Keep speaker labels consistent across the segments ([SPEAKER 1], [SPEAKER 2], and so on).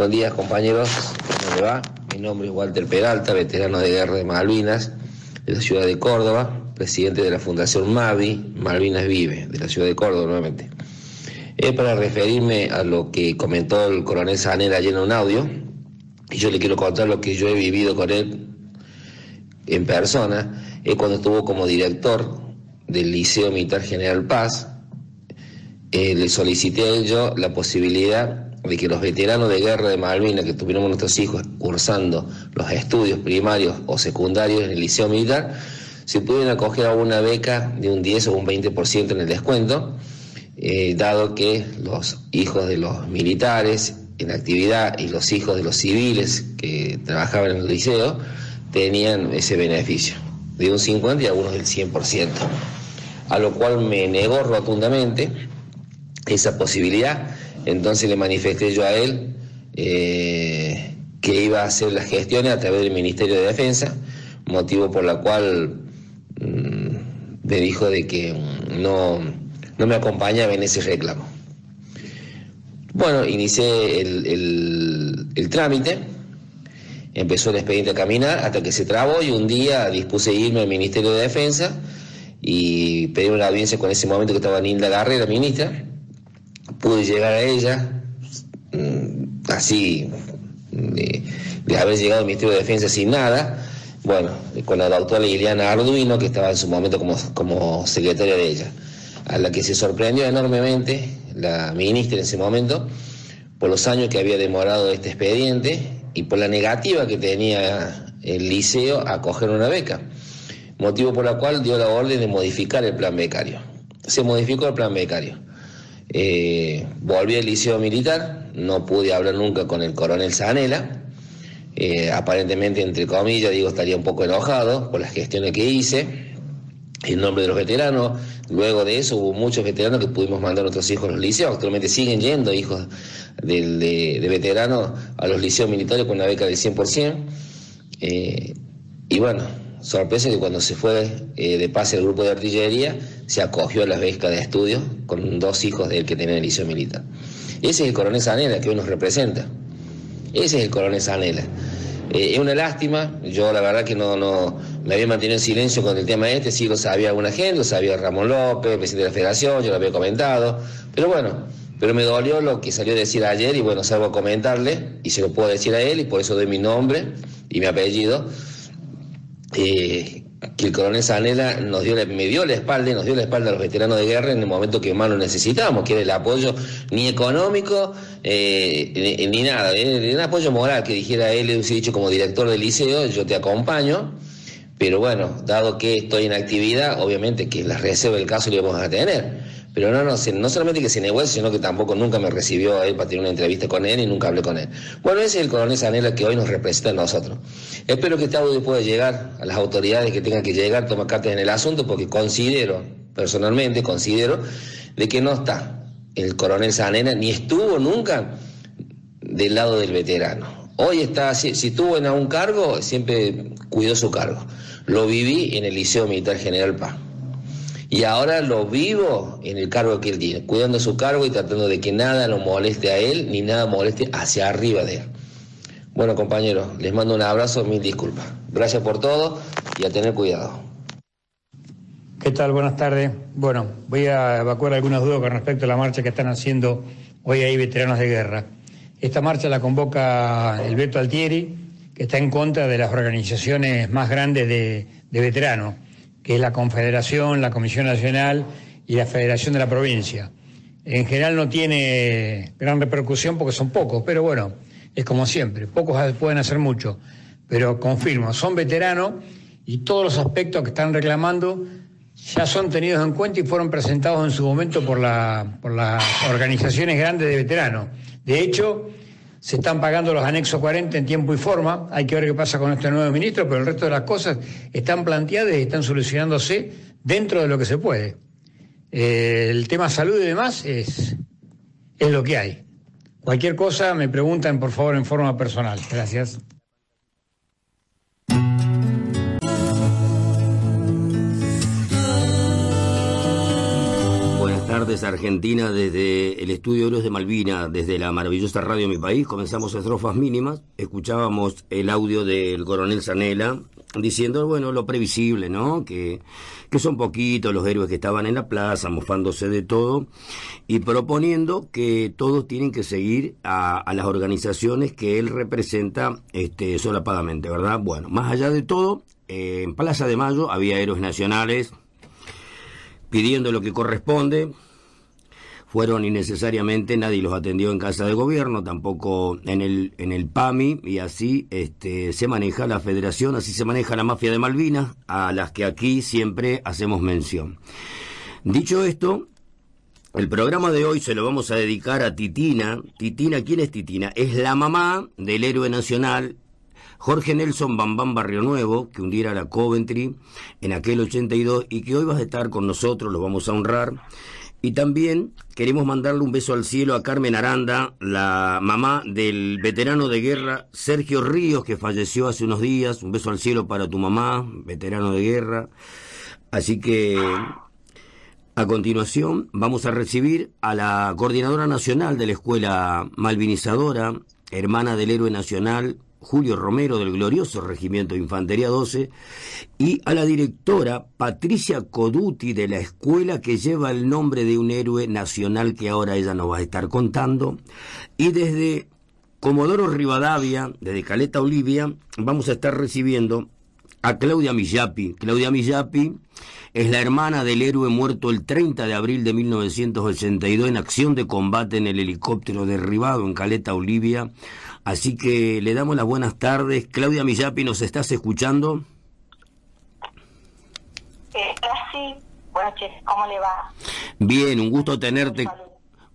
[SPEAKER 1] Buen día, compañeros. ¿Cómo le va? Mi nombre es Walter Peralta, veterano de guerra de Malvinas, de la ciudad de Córdoba, presidente de la Fundación Mavi, Malvinas Vive, de la ciudad de Córdoba nuevamente. Es para referirme a lo que comentó el coronel Sanera ayer en un audio, y yo le quiero contar lo que yo he vivido con él en persona, es cuando estuvo como director del Liceo Militar General Paz, eh, le solicité a ellos la posibilidad de que los veteranos de guerra de Malvinas que tuvieron nuestros hijos cursando los estudios primarios o secundarios en el liceo militar, se pudieran acoger a una beca de un 10 o un 20% en el descuento, eh, dado que los hijos de los militares en actividad y los hijos de los civiles que trabajaban en el liceo tenían ese beneficio, de un 50 y algunos del 100%, a lo cual me negó rotundamente esa posibilidad entonces le manifesté yo a él eh, que iba a hacer las gestiones a través del Ministerio de Defensa, motivo por la cual mm, me dijo de que no, no me acompañaba en ese reclamo. Bueno, inicié el, el trámite, empezó el expediente a caminar hasta que se trabó y un día dispuse irme al Ministerio de Defensa y pedí una audiencia con ese momento que estaba Nilda Garrera, ministra, pude llegar a ella, mm, así, de, haber llegado al Ministerio de Defensa sin nada, bueno, con la doctora Liliana Arduino, que estaba en su momento como, como secretaria de ella, a la que se sorprendió enormemente la ministra en ese momento por los años que había demorado este expediente y por la negativa que tenía el liceo a coger una beca, motivo por la cual dio la orden de modificar el plan becario. Se modificó el plan becario. Eh, volví al liceo militar, no pude hablar nunca con el coronel Zanela. Eh, aparentemente, entre comillas, digo, estaría un poco enojado por las gestiones que hice en nombre de los veteranos. Luego de eso hubo muchos veteranos que pudimos mandar a nuestros hijos a los liceos. Actualmente siguen yendo hijos de, veteranos a los liceos militares con una beca del 100%. Eh, y bueno, sorpresa que cuando se fue de pase el grupo de artillería, se acogió a las becas de estudio con dos hijos del que tenía el liceo militar. Ese es el coronel Sanela que hoy nos representa. Ese es el coronel Sanela. Eh, es una lástima, yo la verdad que no, no me había mantenido en silencio con el tema este, sí lo sabía alguna gente, lo sabía Ramón López, presidente de la federación, yo lo había comentado, pero bueno, pero me dolió lo que salió a decir ayer y bueno, salgo a comentarle y se lo puedo decir a él y por eso doy mi nombre y mi apellido. Eh, que el coronel Sanela nos dio, me dio la espalda y nos dio la espalda a los veteranos de guerra en el momento que más lo necesitábamos, que era el apoyo ni económico eh, ni, nada, era el apoyo moral que dijera él, hubiese dicho como director del liceo, yo te acompaño, pero bueno, dado que estoy en actividad, obviamente que la reserva del caso lo vamos a tener. Pero no, no, no solamente que se negó sino que tampoco nunca me recibió a él para tener una entrevista con él y nunca hablé con él. Bueno, ese es el coronel Sanela que hoy nos representa a nosotros. Espero que este audio pueda llegar a las autoridades que tengan que llegar, tomar cartas en el asunto, porque considero, personalmente, considero de que no está el coronel Sanela, ni estuvo nunca del lado del veterano. Hoy está, si, si estuvo en algún cargo, siempre cuidó su cargo. Lo viví en el Liceo Militar General Paz. Y ahora lo vivo en el cargo que él tiene, cuidando su cargo y tratando de que nada lo moleste a él ni nada moleste hacia arriba de él. Bueno, compañeros, les mando un abrazo, mil disculpas. Gracias por todo y a tener cuidado.
[SPEAKER 2] ¿Qué tal? Buenas tardes. Bueno, voy a evacuar algunas dudas con respecto a la marcha que están haciendo hoy ahí veteranos de guerra. Esta marcha la convoca el Beto Altieri, que está en contra de las organizaciones más grandes de, de veteranos que es la Confederación, la Comisión Nacional y la Federación de la Provincia. En general no tiene gran repercusión porque son pocos, pero bueno, es como siempre, pocos pueden hacer mucho, pero confirmo, son veteranos y todos los aspectos que están reclamando ya son tenidos en cuenta y fueron presentados en su momento por, por las organizaciones grandes de veteranos. De hecho, se están pagando los anexos 40 en tiempo y forma, hay que ver qué pasa con este nuevo ministro, pero el resto de las cosas están planteadas y están solucionándose dentro de lo que se puede. Eh, el tema salud y demás es, es lo que hay. Cualquier cosa me preguntan, por favor, en forma personal. Gracias.
[SPEAKER 3] Tardes, Argentina, desde el estudio Héroes de Malvina, desde la maravillosa radio de mi país. Comenzamos estrofas mínimas, escuchábamos el audio del coronel Zanela diciendo, bueno, lo previsible, ¿no? Que, que son poquitos los héroes que estaban en la plaza, mofándose de todo, y proponiendo que todos tienen que seguir a, las organizaciones que él representa este, solapadamente, ¿verdad? Bueno, más allá de todo, en Plaza de Mayo había héroes nacionales, pidiendo lo que corresponde. Fueron innecesariamente, nadie los atendió en casa de gobierno, tampoco en el, en el PAMI, y así este, se maneja la federación, así se maneja la mafia de Malvinas, a las que aquí siempre hacemos mención. Dicho esto, el programa de hoy se lo vamos a dedicar a Titina. Titina, ¿quién es Titina? Es la mamá del héroe nacional Jorge Nelson Bambam Barrio Nuevo, que un día era la Coventry en aquel 82 y que hoy vas a estar con nosotros, lo vamos a honrar. Y también queremos mandarle un beso al cielo a Carmen Aranda, la mamá del veterano de guerra Sergio Ríos, que falleció hace unos días. Un beso al cielo para tu mamá, veterano de guerra. Así que a continuación vamos a recibir a la coordinadora nacional de la escuela malvinizadora, hermana del héroe nacional, Julio Romero del glorioso Regimiento de Infantería 12 y a la directora Patricia Coduti de la escuela que lleva el nombre de un héroe nacional que ahora ella nos va a estar contando y desde Comodoro Rivadavia, desde Caleta Olivia, vamos a estar recibiendo a Claudia Millapi. Claudia Millapi es la hermana del héroe muerto el 30 de abril de 1982 en acción de combate en el helicóptero derribado en Caleta Olivia Así que le damos las buenas tardes. Claudia Millapi, ¿nos estás escuchando?
[SPEAKER 4] Eh, sí, buenas noches, ¿cómo le va?
[SPEAKER 3] Bien, un gusto tenerte.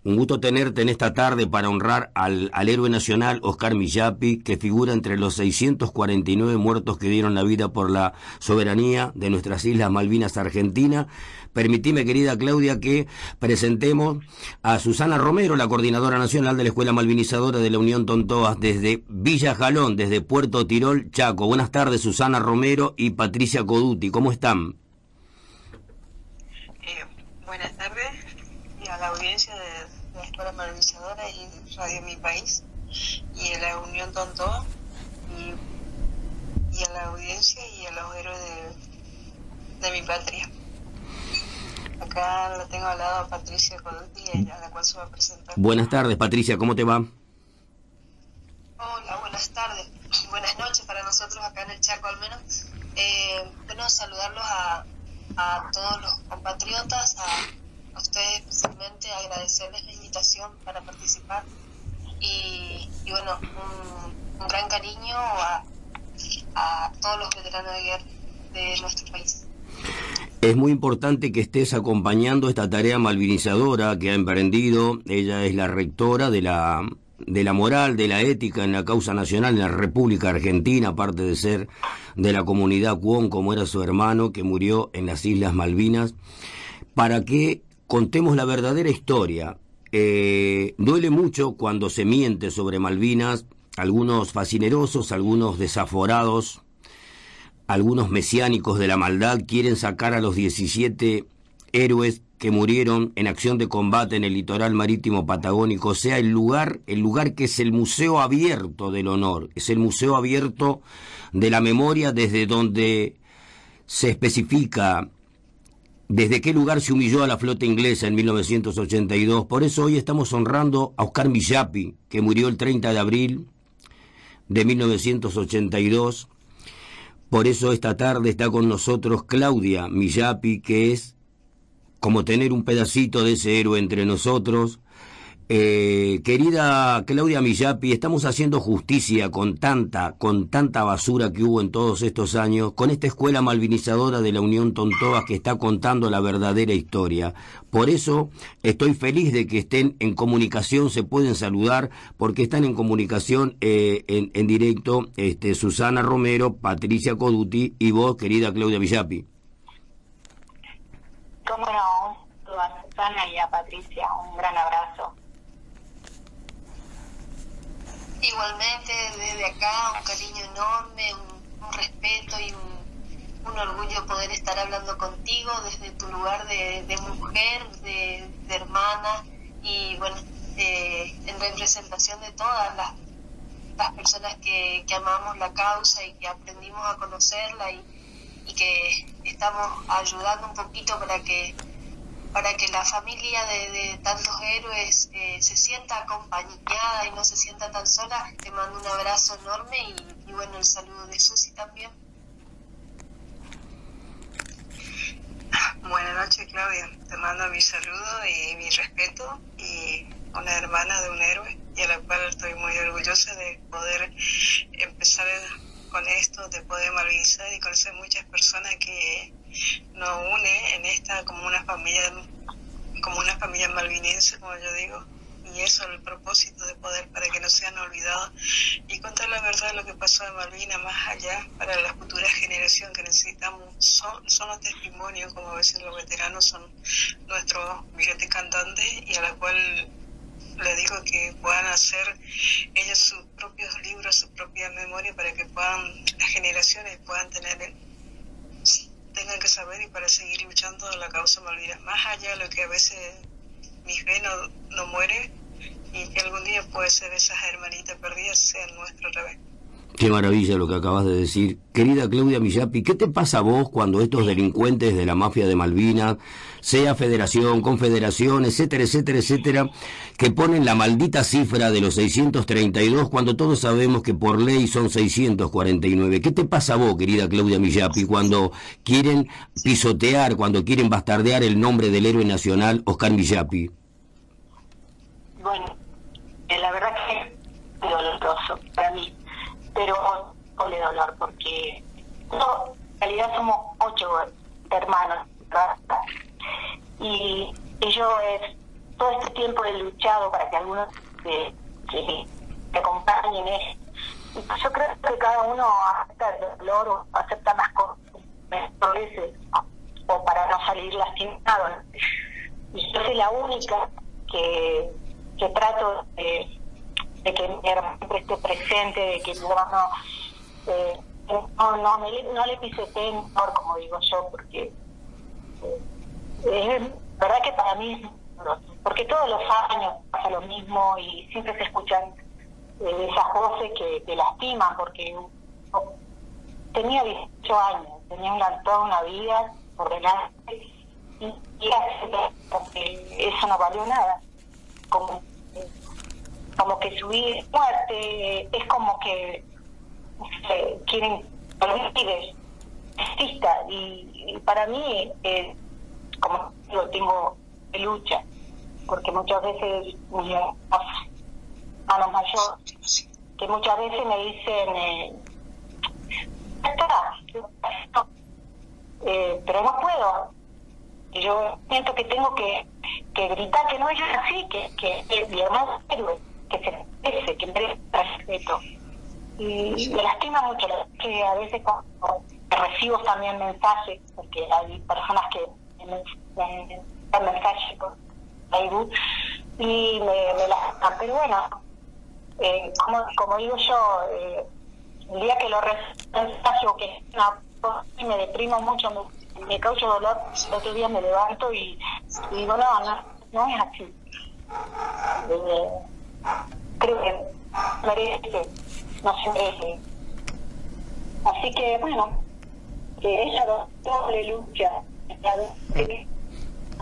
[SPEAKER 3] Un gusto tenerte en esta tarde para honrar al, al, héroe nacional Oscar Millapi, que figura entre los 649 muertos que dieron la vida por la soberanía de nuestras Islas Malvinas Argentina. Permitime, querida Claudia, que presentemos a Susana Romero, la coordinadora nacional de la Escuela Malvinizadora de la Unión Tontoas, desde Villa Jalón, desde Puerto Tirol, Chaco. Buenas tardes, Susana Romero y Patricia Coduti. ¿Cómo están?
[SPEAKER 4] Eh, buenas tardes y a la audiencia de Escuela Malvinizadora y Radio Mi País y a la Unión Tontoa y, a la audiencia y a los héroes de, mi patria. Acá la tengo al lado a Patricia Coduti, a la cual se va a presentar.
[SPEAKER 3] Buenas tardes, Patricia, ¿cómo te va?
[SPEAKER 4] Hola, buenas tardes. Buenas noches para nosotros acá en el Chaco al menos. Eh, bueno, saludarlos a, a todos los compatriotas, a a ustedes especialmente agradecerles la invitación para participar y, bueno, un, gran cariño a, a todos los veteranos de guerra de nuestro país.
[SPEAKER 3] Es muy importante que estés acompañando esta tarea malvinizadora que ha emprendido. Ella es la rectora de la, de la moral, de la ética en la causa nacional en la República Argentina, aparte de ser de la comunidad Cuón, como era su hermano, que murió en las Islas Malvinas, para que contemos la verdadera historia. Eh, duele mucho cuando se miente sobre Malvinas, algunos fascinerosos, algunos desaforados, algunos mesiánicos de la maldad quieren sacar a los 17 héroes que murieron en acción de combate en el litoral marítimo patagónico, sea el lugar, el lugar que es el museo abierto del honor, es el museo abierto de la memoria desde donde se especifica desde qué lugar se humilló a la flota inglesa en 1982. Por eso hoy estamos honrando a Oscar Millapi, que murió el 30 de abril de 1982. Por eso esta tarde está con nosotros Claudia Millapi, que es como tener un pedacito de ese héroe entre nosotros. Eh, querida Claudia Millapi, estamos haciendo justicia con tanta, con tanta basura que hubo en todos estos años, con esta escuela malvinizadora de la Unión Tontoas que está contando la verdadera historia. Por eso estoy feliz de que estén en comunicación, se pueden saludar, porque están en comunicación eh, en, directo este, Susana Romero, Patricia Coduti y vos, querida Claudia Millapi.
[SPEAKER 4] Cómo no, a Susana y a Patricia, un gran abrazo. Igualmente desde acá un cariño enorme, un, respeto y un, orgullo poder estar hablando contigo desde tu lugar de, mujer, de, hermana y bueno, eh, en representación de todas las, las personas que, que, amamos la causa y que aprendimos a conocerla y, y que estamos ayudando un poquito para que para que la familia de, tantos héroes eh, se sienta acompañada y no se sienta tan sola. Te mando un abrazo enorme y, bueno, el saludo de Susi también.
[SPEAKER 5] Buenas noches, Claudia. Te mando mi saludo y mi respeto y una hermana de un héroe y a la cual estoy muy orgullosa de poder empezar con esto, de poder movilizar y conocer muchas personas que nos une en esta como una familia como una familia malvinense como yo digo y eso es el propósito de poder para que no sean olvidados y contar la verdad de lo que pasó en Malvinas más allá para la futura generación que necesitamos. Son, son los testimonios como a veces los veteranos son nuestros billetes cantantes y a la cual le digo que puedan hacer ellos sus propios libros, su propia memoria para que puedan, las generaciones puedan tener que saber y para seguir luchando la causa Malvinas, más allá de lo que a veces mi fe no, no muere y que algún día puede ser esas hermanitas perdidas sean nuestro revés.
[SPEAKER 3] Qué maravilla lo que acabas de decir. Querida Claudia Millapi, ¿qué te pasa a vos cuando estos delincuentes de la mafia de Malvinas, sea federación, confederación, etcétera, etcétera, etcétera, que ponen la maldita cifra de los 632 cuando todos sabemos que por ley son 649? ¿Qué te pasa a vos, querida Claudia Millapi, cuando quieren pisotear, cuando quieren bastardear el nombre del héroe nacional Oscar Millapi?
[SPEAKER 6] Bueno, eh, la verdad que es doloroso para mí pero con de dolor, porque en realidad somos ocho hermanos, Y, yo es, todo este tiempo he luchado para que algunos se, se, acompañen. yo creo que cada uno acepta el dolor o acepta más cosas veces o para no salir lastimado. Y yo soy la única que, que trato de de que mi hermano esté presente, de que mi hermano eh, no, no, le, no le pisoteen como digo yo, porque eh, es verdad que para mí, porque todos los años pasa lo mismo y siempre se escuchan eh, esas voces que te lastiman, porque tenía 18 años, tenía una, toda una vida por delante y, y eso no valió nada. Como, como que subir muerte, es como que quieren que los pibes exista y, para mí, eh, como lo tengo de lucha, porque muchas veces mis los mayores, que muchas veces me dicen, eh, está, eh, pero no puedo. Yo siento que tengo que, que gritar que no es así, que, que, mi hermano es héroe que se merece, que merece respeto. Y me lastima mucho que a veces cuando recibo también mensajes, porque hay personas que me, dan mensajes por Facebook y me, me lastiman. Pero bueno, eh, como, como digo yo, eh, el día que lo recibo, que es una y me deprimo mucho, me, me causa dolor, el otro día me levanto y, digo, no, no, no es así. Eh, creo que merece, no se merece. Así que bueno, que ella doble lucha,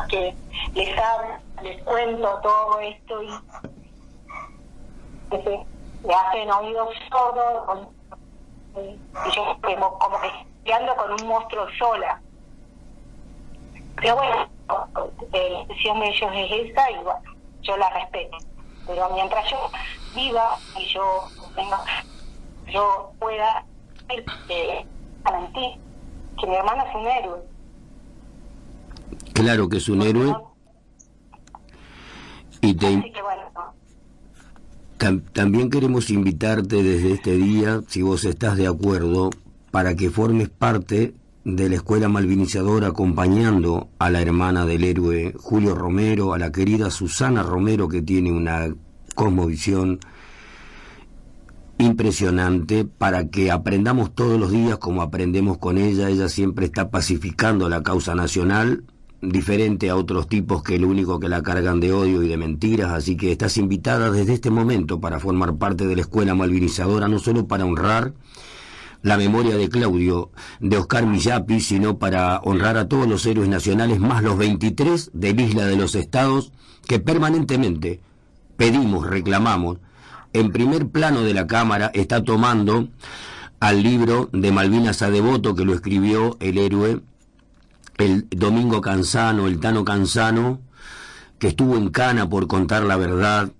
[SPEAKER 6] que les hablo, les cuento todo esto y que me hacen oídos sordos y yo como, como que ando con un monstruo sola. Pero bueno, la decisión de ellos es esa y bueno, yo la respeto pero mientras yo viva y yo tenga, yo pueda eh, mentir que mi hermana es un héroe.
[SPEAKER 3] Claro que es un héroe. Y también queremos invitarte desde este día, si vos estás de acuerdo, para que formes parte de la escuela malvinizadora acompañando a la hermana del héroe Julio Romero, a la querida Susana Romero que tiene una cosmovisión impresionante para que aprendamos todos los días como aprendemos con ella. Ella siempre está pacificando la causa nacional, diferente a otros tipos que lo único que la cargan de odio y de mentiras, así que estás invitada desde este momento para formar parte de la escuela malvinizadora, no solo para honrar la memoria de Claudio, de Oscar Millapi, sino para honrar a todos los héroes nacionales, más los 23 del Isla de los Estados, que permanentemente pedimos, reclamamos, en primer plano de la Cámara está tomando al libro de Malvinas a Devoto que lo escribió el héroe el Domingo Canzano, el Tano Canzano, que estuvo en Cana por contar la verdad,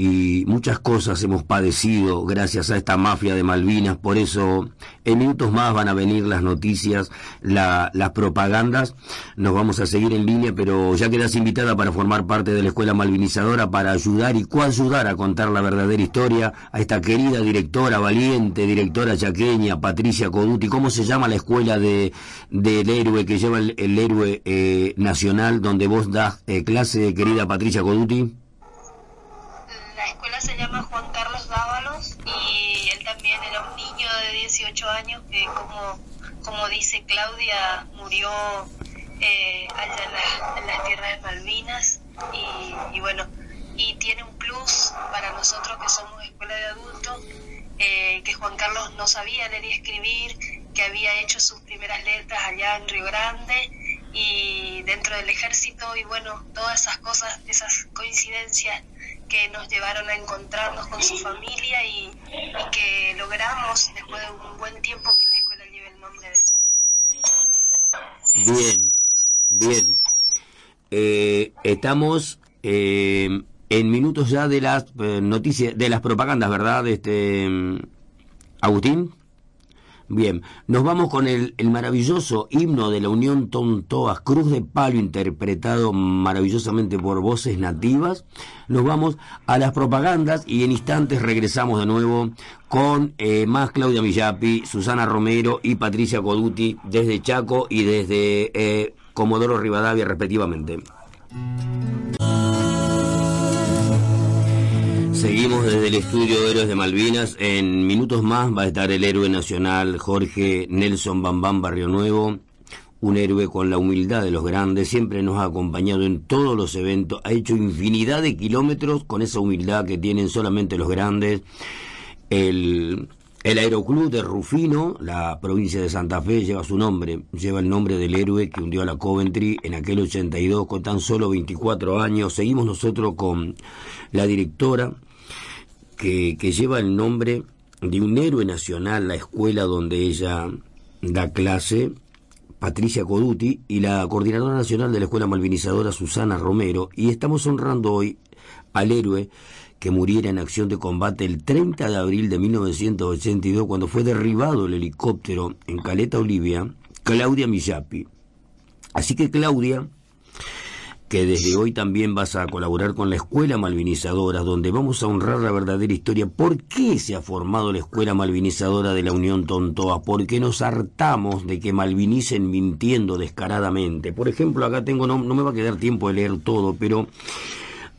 [SPEAKER 3] y muchas cosas hemos padecido gracias a esta mafia de Malvinas, por eso en minutos más van a venir las noticias, las propagandas, nos vamos a seguir en línea, pero ya quedas invitada para formar parte de la Escuela Malvinizadora, para ayudar y coayudar a contar la verdadera historia a esta querida directora, valiente directora chaqueña, Patricia Coduti, ¿cómo se llama la escuela de, del héroe que lleva el, héroe eh, nacional donde vos das eh, clase, querida Patricia Coduti?
[SPEAKER 4] Se llama Juan Carlos Dávalos y él también era un niño de 18 años que como, como dice Claudia murió eh, allá en, las tierras de Malvinas y, bueno, y tiene un plus para nosotros que somos escuela de adultos, eh, que Juan Carlos no sabía leer y escribir, que había hecho sus primeras letras allá en Río Grande y dentro del ejército y bueno, todas esas cosas, esas coincidencias que nos llevaron a encontrarnos con su familia y, que logramos, después de un buen tiempo, que la escuela lleve el nombre de
[SPEAKER 3] Bien, bien. Eh, estamos eh, en minutos ya de las eh, noticias, de las propagandas, ¿verdad? Este, Agustín. Bien, nos vamos con el, maravilloso himno de la Unión Tontoas, Cruz de Palo, interpretado maravillosamente por voces nativas. Nos vamos a las propagandas y en instantes regresamos de nuevo con eh, más Claudia Millapi, Susana Romero y Patricia Coduti desde Chaco y desde eh, Comodoro Rivadavia respectivamente. Seguimos desde el estudio de Héroes de Malvinas. En minutos más va a estar el héroe nacional Jorge Nelson Bambán Barrio Nuevo, un héroe con la humildad de los grandes, siempre nos ha acompañado en todos los eventos, ha hecho infinidad de kilómetros con esa humildad que tienen solamente los grandes. El, Aeroclub de Rufino, la provincia de Santa Fe, lleva su nombre, lleva el nombre del héroe que hundió a la Coventry en aquel 82 con tan solo 24 años. Seguimos nosotros con la directora que, lleva el nombre de un héroe nacional, la escuela donde ella da clase, Patricia Coduti, y la coordinadora nacional de la Escuela Malvinizadora, Susana Romero, y estamos honrando hoy al héroe que muriera en acción de combate el 30 de abril de 1982, cuando fue derribado el helicóptero en Caleta, Olivia, Claudia Millapi. Así que Claudia que desde hoy también vas a colaborar con la Escuela Malvinizadora, donde vamos a honrar la verdadera historia. ¿Por qué se ha formado la Escuela Malvinizadora de la Unión Tontoa? Porque nos hartamos de que malvinicen mintiendo descaradamente. Por ejemplo, acá tengo, no, no me va a quedar tiempo de leer todo, pero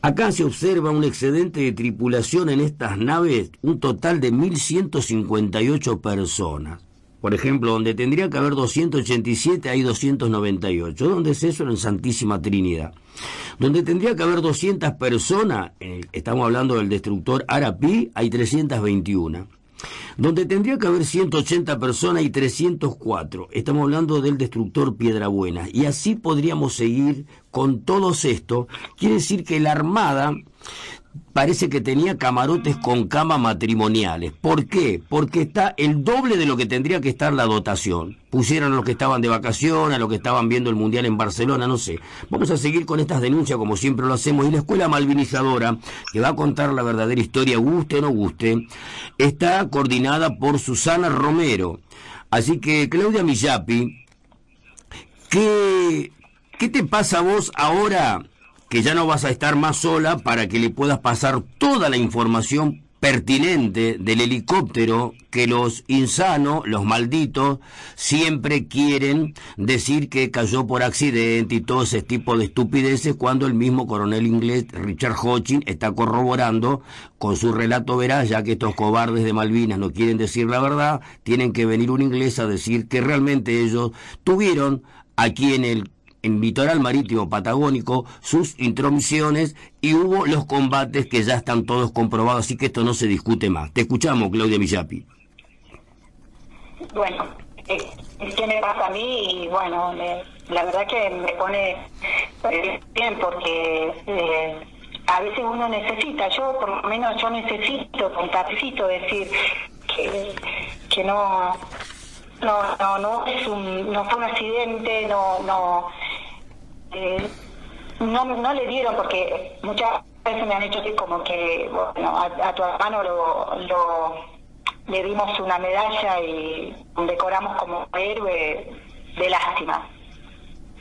[SPEAKER 3] acá se observa un excedente de tripulación en estas naves, un total de 1.158 personas. Por ejemplo, donde tendría que haber 287 hay 298. ¿Dónde es eso? En Santísima Trinidad. Donde tendría que haber 200 personas, eh, estamos hablando del destructor Arapi, hay 321. Donde tendría que haber 180 personas hay 304. Estamos hablando del destructor Piedrabuena. Y así podríamos seguir con todos estos. Quiere decir que la Armada parece que tenía camarotes con cama matrimoniales. ¿Por qué? Porque está el doble de lo que tendría que estar la dotación. Pusieron a los que estaban de vacación, a los que estaban viendo el Mundial en Barcelona, no sé. Vamos a seguir con estas denuncias como siempre lo hacemos. Y la escuela malvinizadora, que va a contar la verdadera historia, guste o no guste, está coordinada por Susana Romero. Así que, Claudia Millapi, ¿qué, qué te pasa a vos ahora que ya no vas a estar más sola para que le puedas pasar toda la información pertinente del helicóptero que los insanos, los malditos, siempre quieren decir que cayó por accidente y todo ese tipo de estupideces cuando el mismo coronel inglés Richard Hodgkin está corroborando con su relato veraz, ya que estos cobardes de Malvinas no quieren decir la verdad, tienen que venir un inglés a decir que realmente ellos tuvieron aquí en el en litoral marítimo patagónico sus intromisiones y hubo los combates que ya están todos comprobados, así que esto no se discute más. Te escuchamos, Claudia Millapi.
[SPEAKER 6] Bueno, eh, ¿qué me pasa a mí? Y bueno, la verdad que me pone eh, bien porque eh, a veces uno necesita, yo por lo menos yo necesito, necesito decir que, que no no, no, no es un, no fue un accidente, no, no, eh, no, no le dieron porque muchas veces me han hecho así como que, bueno, a, tu hermano lo, lo, le dimos una medalla y decoramos como héroe de lástima,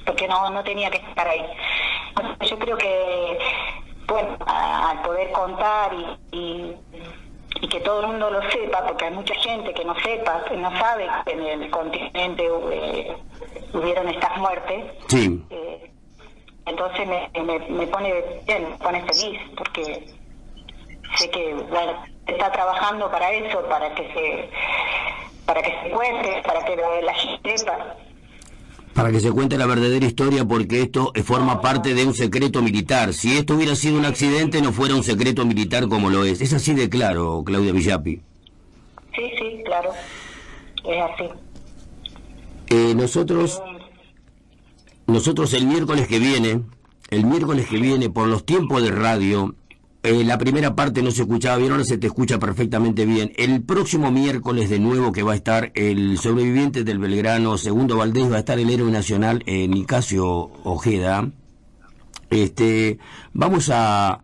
[SPEAKER 6] porque no, no tenía que estar ahí. Yo creo que, bueno, al poder contar y y que todo el mundo lo sepa, porque hay mucha gente que no sepa, que no sabe que en el continente eh, hubieron estas muertes.
[SPEAKER 3] Sí.
[SPEAKER 6] Eh, entonces me, me, pone bien, me pone feliz, porque sé que está trabajando para eso, para que se para que se cuente, para que la gente sepa
[SPEAKER 3] para que se cuente la verdadera historia porque esto forma parte de un secreto militar. Si esto hubiera sido un accidente no fuera un secreto militar como lo es. Es así de claro, Claudia Villapi.
[SPEAKER 6] Sí, sí, claro. Es así.
[SPEAKER 3] Eh, nosotros, nosotros el miércoles que viene, el miércoles que viene por los tiempos de radio, eh, la primera parte no se escuchaba bien, ahora se te escucha perfectamente bien. El próximo miércoles de nuevo que va a estar el sobreviviente del Belgrano, segundo Valdés, va a estar el héroe nacional eh, Nicasio Ojeda. Este, vamos a,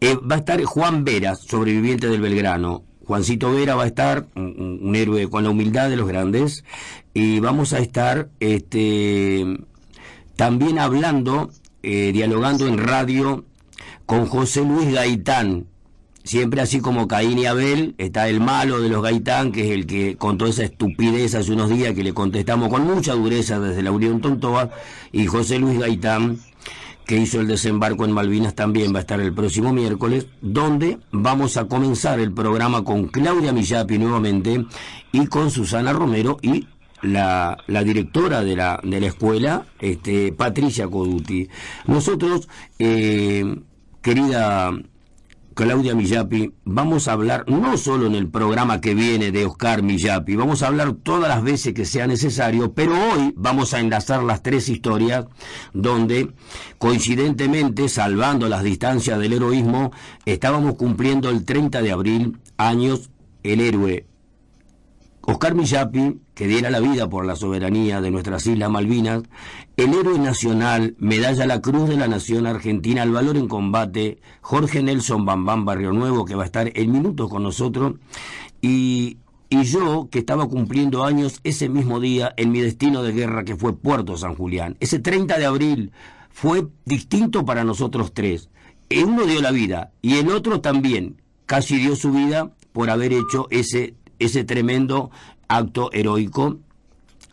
[SPEAKER 3] eh, va a estar Juan Vera, sobreviviente del Belgrano. Juancito Vera va a estar, un, héroe con la humildad de los grandes, y vamos a estar, este, también hablando, dialogando en radio con José Luis Gaitán. Siempre así como Caín y Abel, está el malo de los Gaitán, que es el que contó esa estupidez hace unos días que le contestamos con mucha dureza desde la Unión Tontoa, y José Luis Gaitán, que hizo el desembarco en Malvinas también va a estar el próximo miércoles, donde vamos a comenzar el programa con Claudia Millapi nuevamente y con Susana Romero y la, la, directora de la, de la escuela, este, Patricia Coduti. Nosotros eh, querida Claudia Millapi, vamos a hablar no solo en el programa que viene de Oscar Millapi, vamos a hablar todas las veces que sea necesario, pero hoy vamos a enlazar las tres historias donde, coincidentemente, salvando las distancias del heroísmo, estábamos cumpliendo el 30 de abril años el héroe Oscar Millapi, que diera la vida por la soberanía de nuestras Islas Malvinas, el héroe nacional, medalla a la Cruz de la Nación Argentina al valor en combate, Jorge Nelson Bambán Barrio Nuevo, que va a estar en minutos con nosotros, y, y yo, que estaba cumpliendo años ese mismo día en mi destino de guerra, que fue Puerto San Julián. Ese 30 de abril fue distinto para nosotros tres. Uno dio la vida y el otro también casi dio su vida por haber hecho ese ese tremendo acto heroico.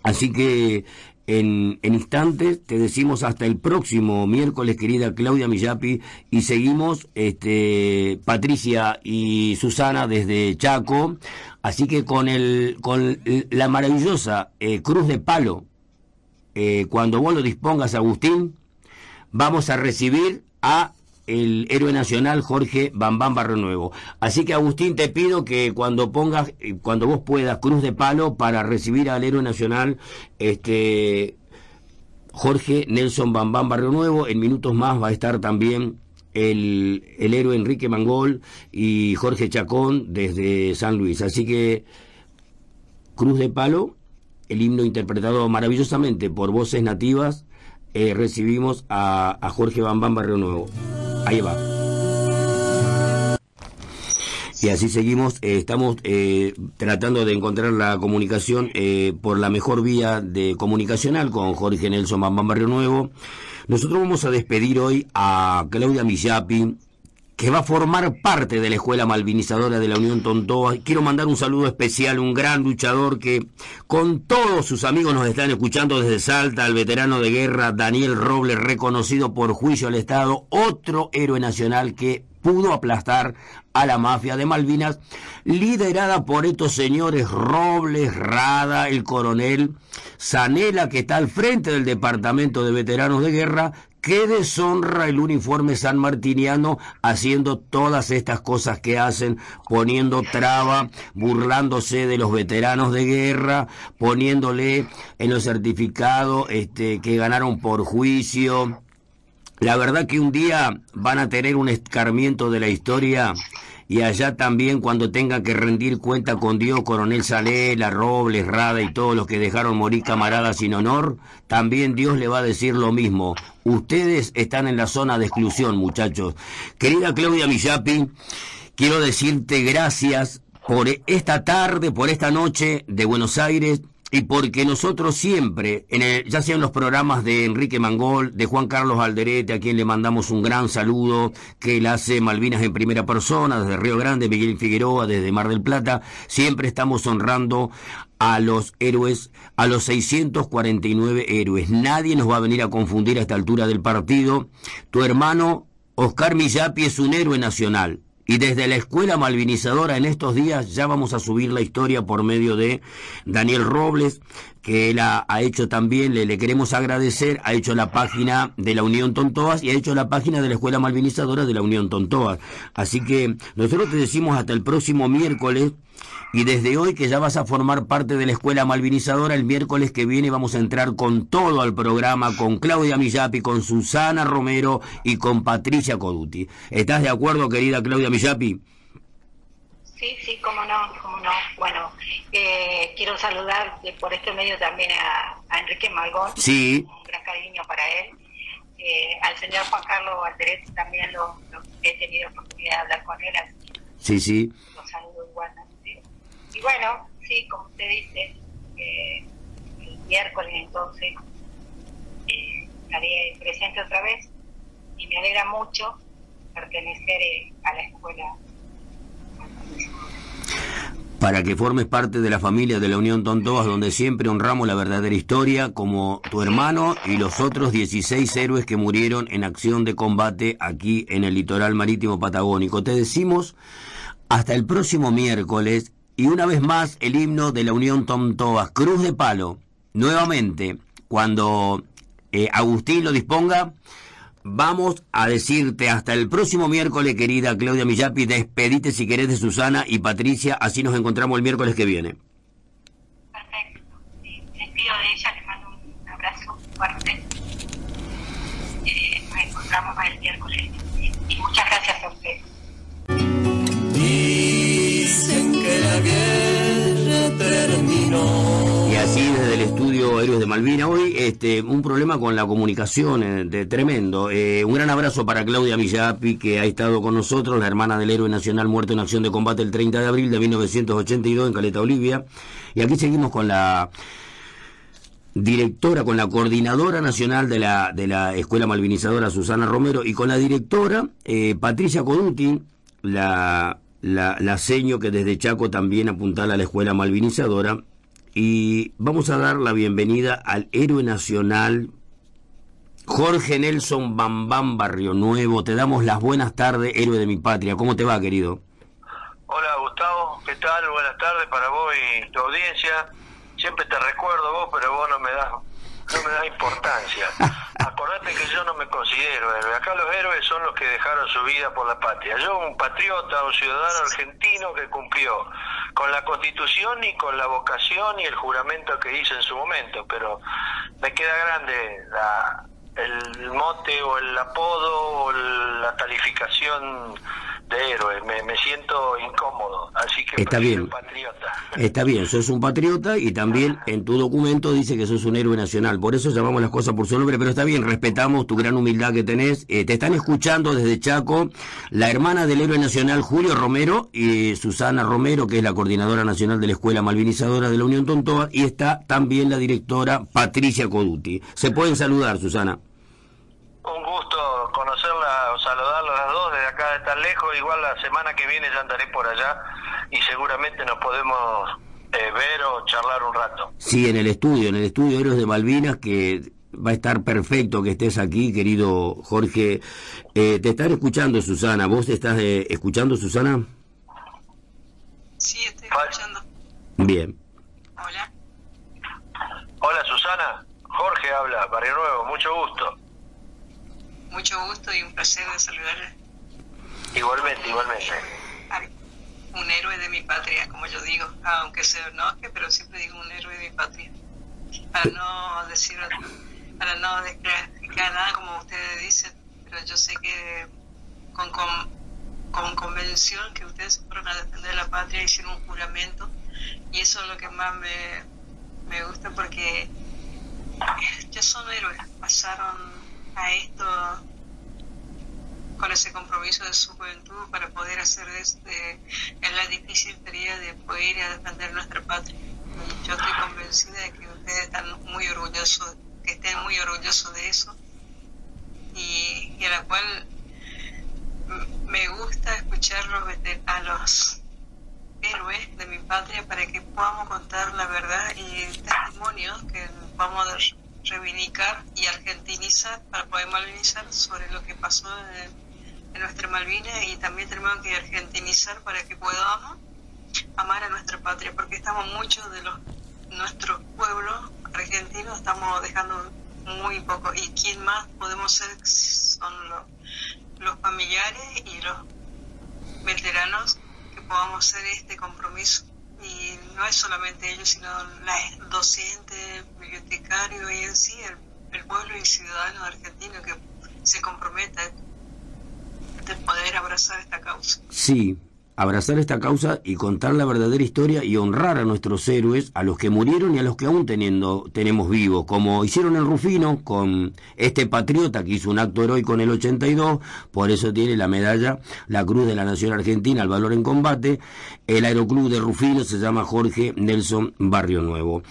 [SPEAKER 3] Así que en, instantes te decimos hasta el próximo miércoles, querida Claudia Millapi, y seguimos este, Patricia y Susana desde Chaco. Así que con, el, con la maravillosa eh, Cruz de Palo, eh, cuando vos lo dispongas, Agustín, vamos a recibir a el héroe nacional Jorge Bambán Barrio Nuevo. Así que Agustín te pido que cuando pongas, eh, cuando vos puedas, cruz de palo para recibir al héroe nacional, este Jorge Nelson Bambán Barrio Nuevo. En minutos más va a estar también el, el héroe Enrique Mangol y Jorge Chacón desde San Luis. Así que cruz de palo, el himno interpretado maravillosamente por voces nativas. Eh, recibimos a, Jorge Bambán Barrio Nuevo. Ahí va. Y así seguimos, eh, estamos eh, tratando de encontrar la comunicación por la mejor vía de comunicacional con Jorge Nelson Bambam Barrio Nuevo. Nosotros vamos a despedir hoy a Claudia Millapi, que va a formar parte de la Escuela Malvinizadora de la Unión Tontoa. Quiero mandar un saludo especial, un gran luchador que con todos sus amigos nos están escuchando desde Salta, al veterano de guerra Daniel Robles, reconocido por juicio al Estado, otro héroe nacional que pudo aplastar a la mafia de Malvinas, liderada por estos señores Robles, Rada, el coronel Zanela, que está al frente del Departamento de Veteranos de Guerra, que deshonra el uniforme sanmartiniano haciendo todas estas cosas que hacen, poniendo traba, burlándose de los veteranos de guerra, poniéndole en los certificados este, que ganaron por juicio. La verdad que un día van a tener un escarmiento de la historia y allá también cuando tenga que rendir cuenta con Dios, Coronel Salela, Robles, Rada y todos los que dejaron morir camaradas sin honor, también Dios le va a decir lo mismo. Ustedes están en la zona de exclusión, muchachos. Querida Claudia Millapi, quiero decirte gracias por esta tarde, por esta noche de Buenos Aires y porque nosotros siempre, en el, ya sean los programas de Enrique Mangol, de Juan Carlos Alderete, a quien le mandamos un gran saludo, que él hace Malvinas en primera persona, desde Río Grande, Miguel Figueroa, desde Mar del Plata, siempre estamos honrando a los héroes, a los 649 héroes. Nadie nos va a venir a confundir a esta altura del partido. Tu hermano Oscar Millapi es un héroe nacional y desde la escuela malvinizadora en estos días ya vamos a subir la historia por medio de Daniel Robles, que él ha, hecho también, le, le, queremos agradecer, ha hecho la página de la Unión Tontoas y ha hecho la página de la Escuela Malvinizadora de la Unión Tontoas. Así que nosotros te decimos hasta el próximo miércoles y desde hoy que ya vas a formar parte de la escuela malvinizadora, el miércoles que viene vamos a entrar con todo al programa, con Claudia Millapi, con Susana Romero y con Patricia Coduti. ¿Estás de acuerdo, querida Claudia Millapi?
[SPEAKER 6] Sí, sí, cómo no, cómo no. Bueno, eh, quiero saludar por este medio también a, Enrique Malgón.
[SPEAKER 3] Sí.
[SPEAKER 6] Un gran cariño para él. Eh, al señor Juan Carlos Valderez también lo, he tenido oportunidad de hablar con él.
[SPEAKER 3] sí, sí.
[SPEAKER 6] Lo saludo igualmente y bueno, sí, como usted dice, eh, el miércoles entonces eh, estaré presente otra vez y me alegra mucho pertenecer eh, a la escuela.
[SPEAKER 3] Para que formes parte de la familia de la Unión Tontoas, donde siempre honramos la verdadera historia, como tu hermano y los otros 16 héroes que murieron en acción de combate aquí en el litoral marítimo patagónico. Te decimos hasta el próximo miércoles y una vez más el himno de la Unión Tontoas, Cruz de Palo. Nuevamente, cuando eh, Agustín lo disponga, vamos a decirte hasta el próximo miércoles, querida Claudia Millapi, despedite si querés de Susana y Patricia, así nos encontramos el miércoles que viene.
[SPEAKER 6] Perfecto, despido de ella, le mando un abrazo fuerte. Eh, nos encontramos el miércoles
[SPEAKER 3] Héroes de Malvina hoy, este, un problema con la comunicación eh, tremendo. Eh, un gran abrazo para Claudia Millapi, que ha estado con nosotros, la hermana del héroe nacional muerto en acción de combate el 30 de abril de 1982 en Caleta, Olivia. Y aquí seguimos con la directora, con la coordinadora nacional de la, de la Escuela Malvinizadora, Susana Romero, y con la directora, eh, Patricia Coduti, la la, la seño que desde Chaco también apuntala a la escuela malvinizadora. Y vamos a dar la bienvenida al héroe nacional Jorge Nelson Bambam Barrio Nuevo. Te damos las buenas tardes, héroe de mi patria. ¿Cómo te va, querido?
[SPEAKER 7] Hola, Gustavo. ¿Qué tal? Buenas tardes para vos y tu audiencia. Siempre te recuerdo vos, pero vos no me das no me da importancia. Acordate que yo no me considero héroe. Acá los héroes son los que dejaron su vida por la patria. Yo, un patriota, un ciudadano argentino que cumplió con la constitución y con la vocación y el juramento que hice en su momento, pero me queda grande la, el mote o el apodo o la calificación de héroe, me, siento incómodo, así que
[SPEAKER 3] está bien.
[SPEAKER 7] patriota.
[SPEAKER 3] Está bien, sos un patriota y también en tu documento dice que sos un héroe nacional, por eso llamamos las cosas por su nombre, pero está bien, respetamos tu gran humildad que tenés. Eh, te están escuchando desde Chaco la hermana del héroe nacional Julio Romero y Susana Romero, que es la coordinadora nacional de la Escuela Malvinizadora de la Unión Tontoa, y está también la directora Patricia Coduti. Se pueden saludar, Susana.
[SPEAKER 7] Un gusto conocerla o saludarla a las dos desde acá de tan lejos, igual la semana que viene ya andaré por allá y seguramente nos podemos eh, ver o charlar un rato.
[SPEAKER 3] Sí, en el estudio, en el estudio Héroes de Malvinas, que va a estar perfecto que estés aquí, querido Jorge. Eh, te están escuchando, Susana. ¿Vos te estás eh, escuchando, Susana?
[SPEAKER 5] Sí, estoy escuchando.
[SPEAKER 3] Bien.
[SPEAKER 5] Hola.
[SPEAKER 7] Hola, Susana. Jorge habla, Barrio Nuevo. Mucho gusto.
[SPEAKER 5] Mucho gusto y un placer de saludarle.
[SPEAKER 7] Igualmente, igualmente.
[SPEAKER 5] Un héroe de mi patria, como yo digo, aunque se enoje, pero siempre digo un héroe de mi patria. Para no decir, para no descalificar nada como ustedes dicen, pero yo sé que con, con, con convención que ustedes fueron a defender la patria, hicieron un juramento y eso es lo que más me, me gusta porque ya son héroes, pasaron a esto con ese compromiso de su juventud para poder hacer este, en la difícil tarea de poder a defender nuestra patria. Yo estoy convencida de que ustedes están muy orgullosos, que estén muy orgullosos de eso y, a la cual me gusta escuchar a los héroes de mi patria para que podamos contar la verdad y testimonios que vamos a reivindicar y argentinizar para poder malvinizar sobre lo que pasó en, nuestra Malvinas y también tenemos que argentinizar para que podamos amar a nuestra patria porque estamos muchos de los nuestros pueblos argentinos estamos dejando muy poco. Y quién más podemos ser son los, los familiares y los veteranos que podamos hacer este compromiso y no es solamente ellos sino la docentes bibliotecarios y en sí el, el pueblo y ciudadano argentino que se comprometa de poder abrazar esta causa.
[SPEAKER 3] Sí, abrazar esta causa y contar la verdadera historia y honrar a nuestros héroes, a los que murieron y a los que aún teniendo, tenemos vivos, como hicieron en Rufino con este patriota que hizo un acto heroico en el 82, por eso tiene la medalla, la Cruz de la Nación Argentina, el valor en combate, el aeroclub de Rufino se llama Jorge Nelson Barrio Nuevo.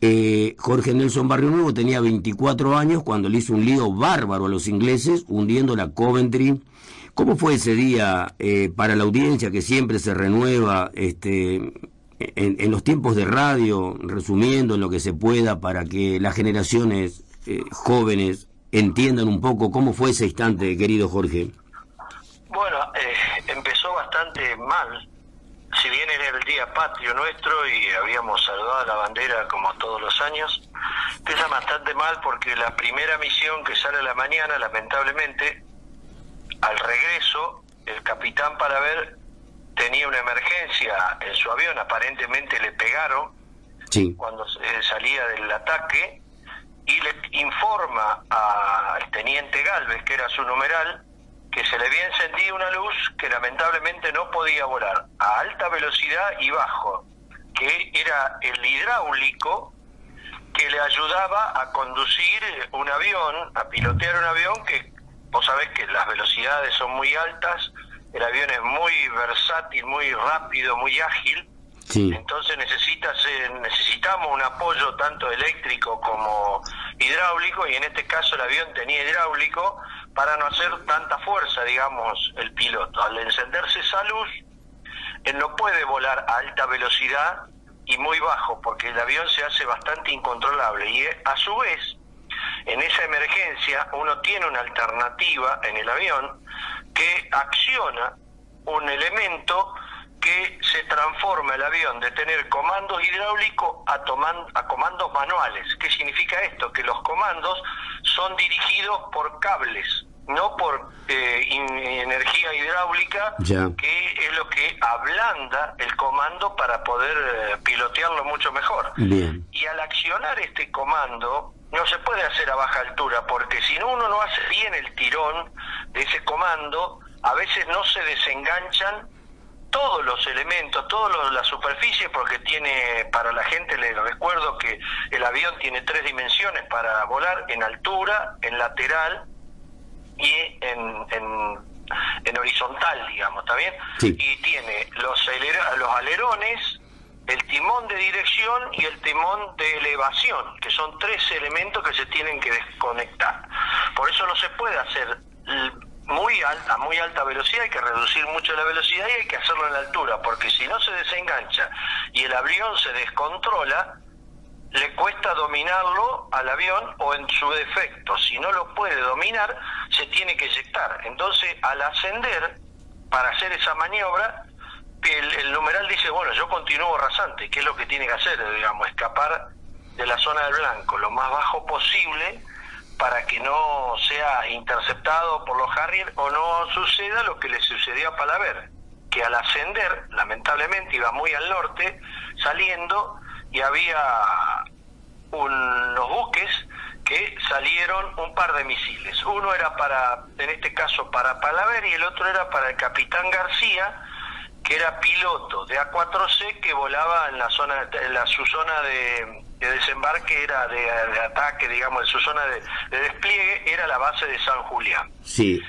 [SPEAKER 3] Eh, Jorge Nelson Barrio Nuevo tenía 24 años cuando le hizo un lío bárbaro a los ingleses, hundiendo la Coventry, ¿Cómo fue ese día eh, para la audiencia que siempre se renueva este, en, los tiempos de radio, resumiendo en lo que se pueda para que las generaciones eh, jóvenes entiendan un poco cómo fue ese instante, querido Jorge?
[SPEAKER 7] Bueno, eh, empezó bastante mal. Si bien era el día patrio nuestro y habíamos saludado la bandera como todos los años, empieza bastante mal porque la primera misión que sale a la mañana, lamentablemente, al regreso, el capitán para ver tenía una emergencia en su avión, aparentemente le pegaron cuando salía del ataque y le informa al teniente Galvez, que era su numeral, que se le había encendido una luz que lamentablemente no podía volar a alta velocidad y bajo, que era el hidráulico que le ayudaba a conducir un avión, a pilotear un avión que Vos sabés que las velocidades son muy altas, el avión es muy versátil, muy rápido, muy ágil. Entonces necesitas, eh, necesitamos un apoyo tanto eléctrico como hidráulico y en este caso el avión tenía hidráulico para no hacer tanta fuerza, digamos, el piloto. Al encenderse esa luz, él no puede volar a alta velocidad y muy bajo porque el avión se hace bastante incontrolable y eh, a su vez en esa emergencia uno tiene una alternativa en el avión que acciona un elemento que se transforma el avión de tener comandos hidráulicos a, a comandos manuales. ¿Qué significa esto? Que los comandos son dirigidos por cables, no por eh, energía hidráulica, que es lo que ablanda el comando para poder eh, pilotearlo mucho mejor. Y al accionar este comando, no se puede hacer a baja altura, porque si uno no hace bien el tirón de ese comando, a veces no se desenganchan todos los elementos, todas las superficies, porque tiene, para la gente les recuerdo que el avión tiene tres dimensiones para volar, en altura, en lateral y en, en, horizontal, digamos, ¿está bien? Y tiene los, los alerones, el timón de dirección y el timón de elevación, que son tres elementos que se tienen que desconectar. Por eso no se puede hacer muy alta, muy alta velocidad, hay que reducir mucho la velocidad y hay que hacerlo en la altura, porque si no se desengancha y el avión se descontrola, le cuesta dominarlo al avión o en su defecto, si no lo puede dominar, se tiene que eyectar. Entonces, al ascender, para hacer esa maniobra, el, numeral dice, bueno, yo continúo rasante, ¿qué es lo que tiene que hacer? Digamos, escapar de la zona del blanco lo más bajo posible para que no sea interceptado por los Harrier o no suceda lo que le sucedió a Palaver, que al ascender, lamentablemente iba muy al norte, saliendo y había unos buques que salieron un par de misiles. Uno era para, en este caso, para Palaver y el otro era para el capitán García, que era piloto de A4C que volaba en la zona, en la, su zona de, desembarque era de, ataque, digamos, en su zona de, despliegue era la base de San Julián.
[SPEAKER 3] Sí.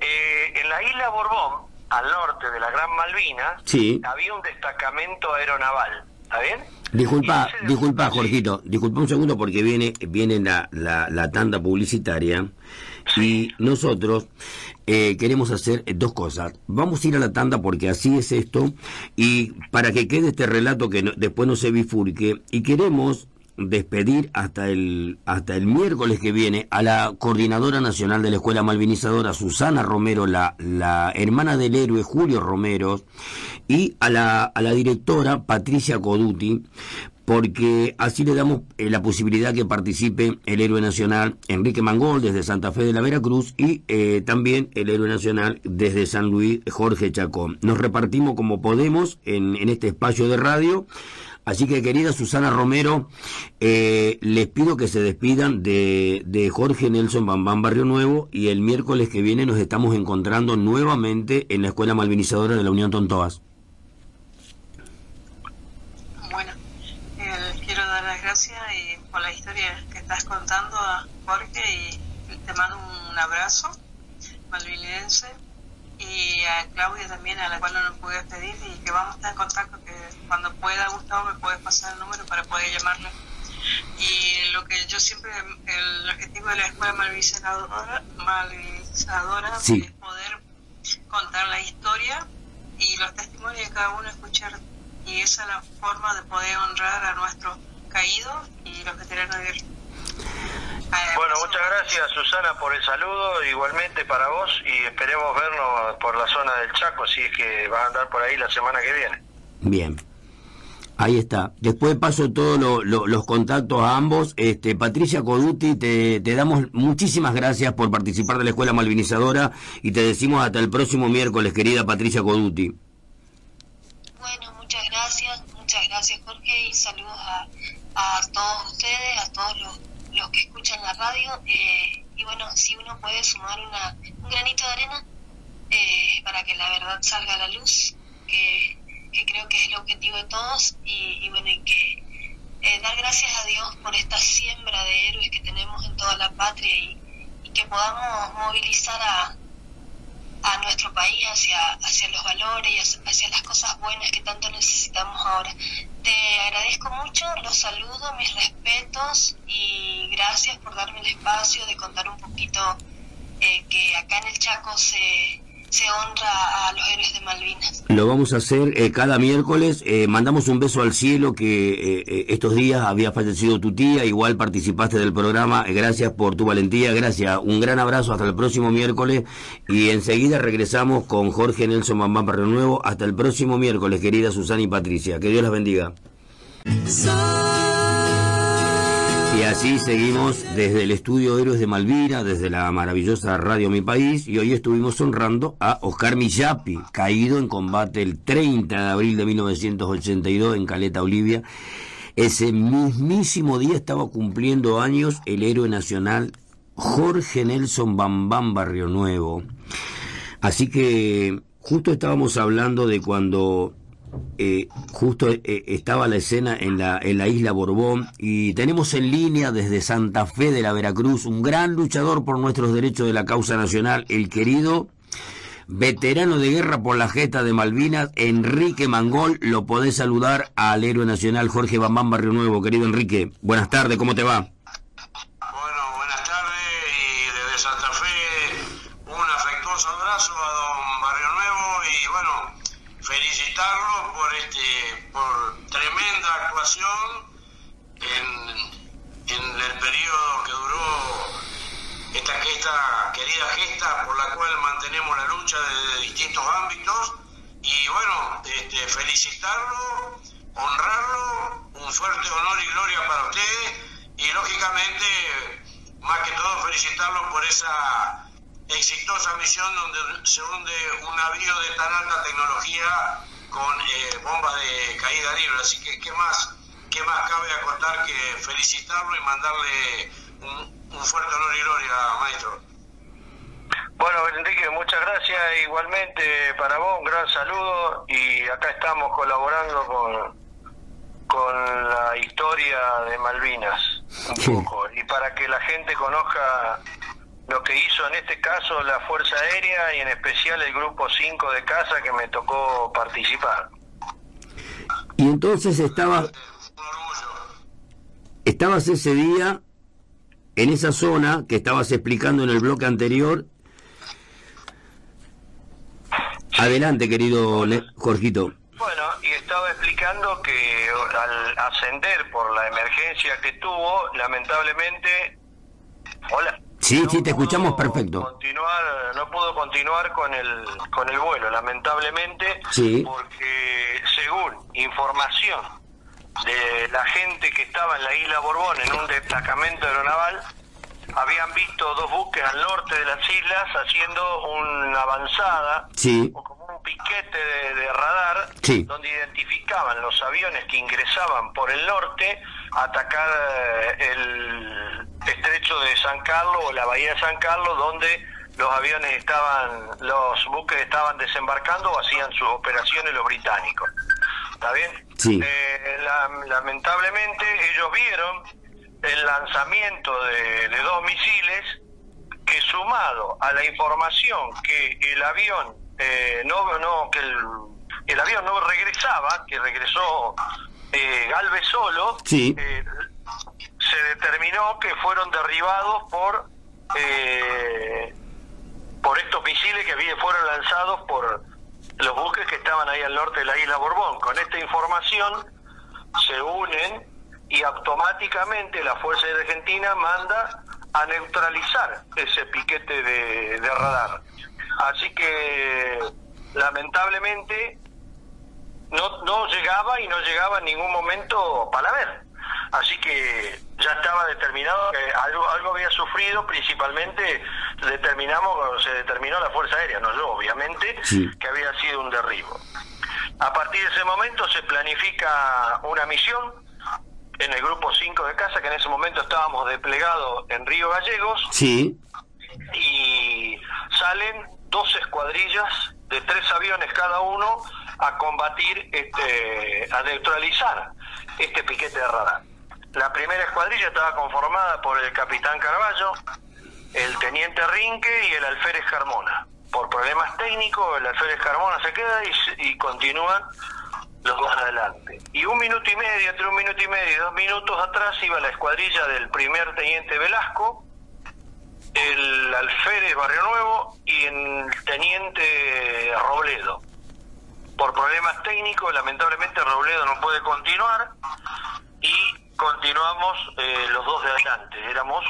[SPEAKER 7] Eh, en la isla Borbón, al norte de la Gran Malvina,
[SPEAKER 3] sí.
[SPEAKER 7] había un destacamento aeronaval. ¿Está bien?
[SPEAKER 3] Disculpa, disculpa, Jorgito, disculpa un segundo porque viene, viene la, la, la tanda publicitaria y nosotros eh, queremos hacer dos cosas. Vamos a ir a la tanda porque así es esto y para que quede este relato que después no se bifurque y queremos despedir hasta el hasta el miércoles que viene a la coordinadora nacional de la escuela malvinizadora Susana Romero la, la hermana del héroe Julio Romero y a la, a la directora Patricia Coduti porque así le damos eh, la posibilidad que participe el héroe nacional Enrique Mangol desde Santa Fe de la Veracruz y eh, también el héroe nacional desde San Luis Jorge Chacón. Nos repartimos como podemos en, en este espacio de radio. Así que querida Susana Romero, eh, les pido que se despidan de, de Jorge Nelson Bambán Barrio Nuevo y el miércoles que viene nos estamos encontrando nuevamente en la Escuela Malvinizadora de la Unión Tontoas.
[SPEAKER 5] Gracias y por la historia que estás contando, Jorge, y te mando un abrazo malvinense y a Claudia también, a la cual no nos pude pedir y que vamos a estar en contacto, que cuando pueda, Gustavo, me puedes pasar el número para poder llamarle. Y lo que yo siempre, el objetivo de la escuela malvinizadora, malvinizadora es poder contar la historia y los testimonios de cada uno escuchar. Y esa es la forma de poder honrar a nuestros caído y los veteranos de guerra.
[SPEAKER 7] Bueno, muchas gracias Susana por el saludo, igualmente para vos y esperemos vernos por la zona del Chaco, si es que va a andar por ahí la semana que viene.
[SPEAKER 3] Bien. Ahí está. Después paso todos los contactos a ambos. Este, Patricia Coduti, te, te, damos muchísimas gracias por participar de la Escuela Malvinizadora y te decimos hasta el próximo miércoles, querida Patricia Coduti.
[SPEAKER 4] Bueno, muchas gracias, muchas gracias Jorge y saludos a, a todos ustedes, a todos los, los que escuchan la radio. Eh, y bueno, si uno puede sumar una, un granito de arena eh, para que la verdad salga a la luz, que, creo que es el objetivo de todos. Y, y bueno, y que eh, dar gracias a Dios por esta siembra de héroes que tenemos en toda la patria y, y que podamos movilizar a, a nuestro país hacia, hacia los valores y hacia, las cosas buenas que tanto necesitamos ahora. Te agradezco mucho, los saludo, mis respetos y gracias por darme el espacio de contar un poquito eh, que acá en el Chaco se, se honra a los héroes de Malvinas.
[SPEAKER 3] Lo vamos a hacer eh, cada miércoles. Eh, mandamos un beso al cielo que eh, estos días había fallecido tu tía, igual participaste del programa. gracias por tu valentía, gracias. Un gran abrazo hasta el próximo miércoles y enseguida regresamos con Jorge Nelson Mamá Barrio Nuevo. Hasta el próximo miércoles, querida Susana y Patricia. Que Dios las bendiga. Y así seguimos desde el estudio Héroes de Malvina, desde la maravillosa radio Mi País, y hoy estuvimos honrando a Oscar Millapi, caído en combate el 30 de abril de 1982 en Caleta, Olivia. Ese mismísimo día estaba cumpliendo años el héroe nacional Jorge Nelson Bambán Barrio Nuevo. Así que justo estábamos hablando de cuando eh, justo eh, estaba la escena en la, en la isla Borbón y tenemos en línea desde Santa Fe de la Veracruz un gran luchador por nuestros derechos de la causa nacional, el querido veterano de guerra por la gesta de Malvinas, Enrique Mangol. Lo podés saludar al héroe nacional Jorge Bambán Barrio Nuevo. Querido Enrique, buenas tardes, ¿cómo te va?
[SPEAKER 8] Bueno, buenas tardes y desde Santa Fe un afectuoso abrazo a don Barrio Nuevo y bueno, felicitarlo por este por tremenda actuación en, en el periodo que duró esta gesta, querida gesta por la cual mantenemos la lucha desde distintos ámbitos. Y bueno, este, felicitarlo, honrarlo, un fuerte honor y gloria para ustedes. Y lógicamente más que todo felicitarlo por esa exitosa misión donde se hunde un navío de tan alta tecnología con eh, bombas de caída libre. Así que, ¿qué más, qué más cabe acotar que felicitarlo y mandarle un, un fuerte honor y gloria, maestro?
[SPEAKER 7] Bueno, Enrique, muchas gracias. Igualmente para vos, un gran saludo y acá estamos colaborando con, con la historia de Malvinas un poco y para que la gente conozca lo que hizo en este caso la Fuerza Aérea y en especial el Grupo 5 de casa que me tocó participar.
[SPEAKER 3] Y entonces estaba, estabas ese día en esa zona que estabas explicando en el bloque anterior. Adelante, querido Jorgito.
[SPEAKER 7] Bueno, y estaba explicando que al ascender por la emergencia que tuvo, lamentablemente... Hola.
[SPEAKER 3] Sí,
[SPEAKER 7] no
[SPEAKER 3] sí, te escuchamos perfecto.
[SPEAKER 7] Continuar, no pudo continuar con el, con el vuelo, lamentablemente,
[SPEAKER 3] Sí.
[SPEAKER 7] porque según información de la gente que estaba en la isla Borbón, en un destacamento aeronaval, habían visto dos buques al norte de las islas haciendo una avanzada,
[SPEAKER 3] Sí.
[SPEAKER 7] o como un piquete de, de radar,
[SPEAKER 3] Sí.
[SPEAKER 7] donde identificaban los aviones que ingresaban por el norte a atacar eh, el estrecho de San Carlos o la bahía de San Carlos, donde los aviones estaban, los buques estaban desembarcando o hacían sus operaciones los británicos. ¿Está bien?
[SPEAKER 3] Sí.
[SPEAKER 7] Eh, la- lamentablemente ellos vieron el lanzamiento de, de dos misiles que sumado a la información que el avión eh, no no que el, el avión no regresaba que regresó eh, Galvez solo
[SPEAKER 3] Sí.
[SPEAKER 7] eh, se determinó que fueron derribados por eh, por estos misiles que fueron lanzados por los buques que estaban ahí al norte de la isla Borbón. Con esta información se unen y automáticamente la Fuerza Aérea Argentina manda a neutralizar ese piquete de, de radar. Así que lamentablemente no, no llegaba y no llegaba en ningún momento Palaver. Así que ya estaba determinado que algo, algo había sufrido, principalmente determinamos se determinó la Fuerza Aérea, no yo obviamente,
[SPEAKER 3] Sí.
[SPEAKER 7] que había sido un derribo. A partir de ese momento se planifica una misión en el grupo 5 de casa, que en ese momento estábamos desplegados en Río Gallegos,
[SPEAKER 3] Sí.
[SPEAKER 7] y salen dos escuadrillas de tres aviones cada uno a combatir, este, a neutralizar este piquete de radar. La primera escuadrilla estaba conformada por el capitán Carballo, el teniente Rinque y el alférez Carmona. Por problemas técnicos, el alférez Carmona se queda y, y continúan los dos adelante. Y un minuto y medio, entre un minuto y medio y dos minutos atrás iba la escuadrilla del primer teniente Velasco, el alférez Barrio Nuevo y el teniente Robledo. Por problemas técnicos, lamentablemente Robledo no puede continuar y continuamos eh, los dos de adelante. Éramos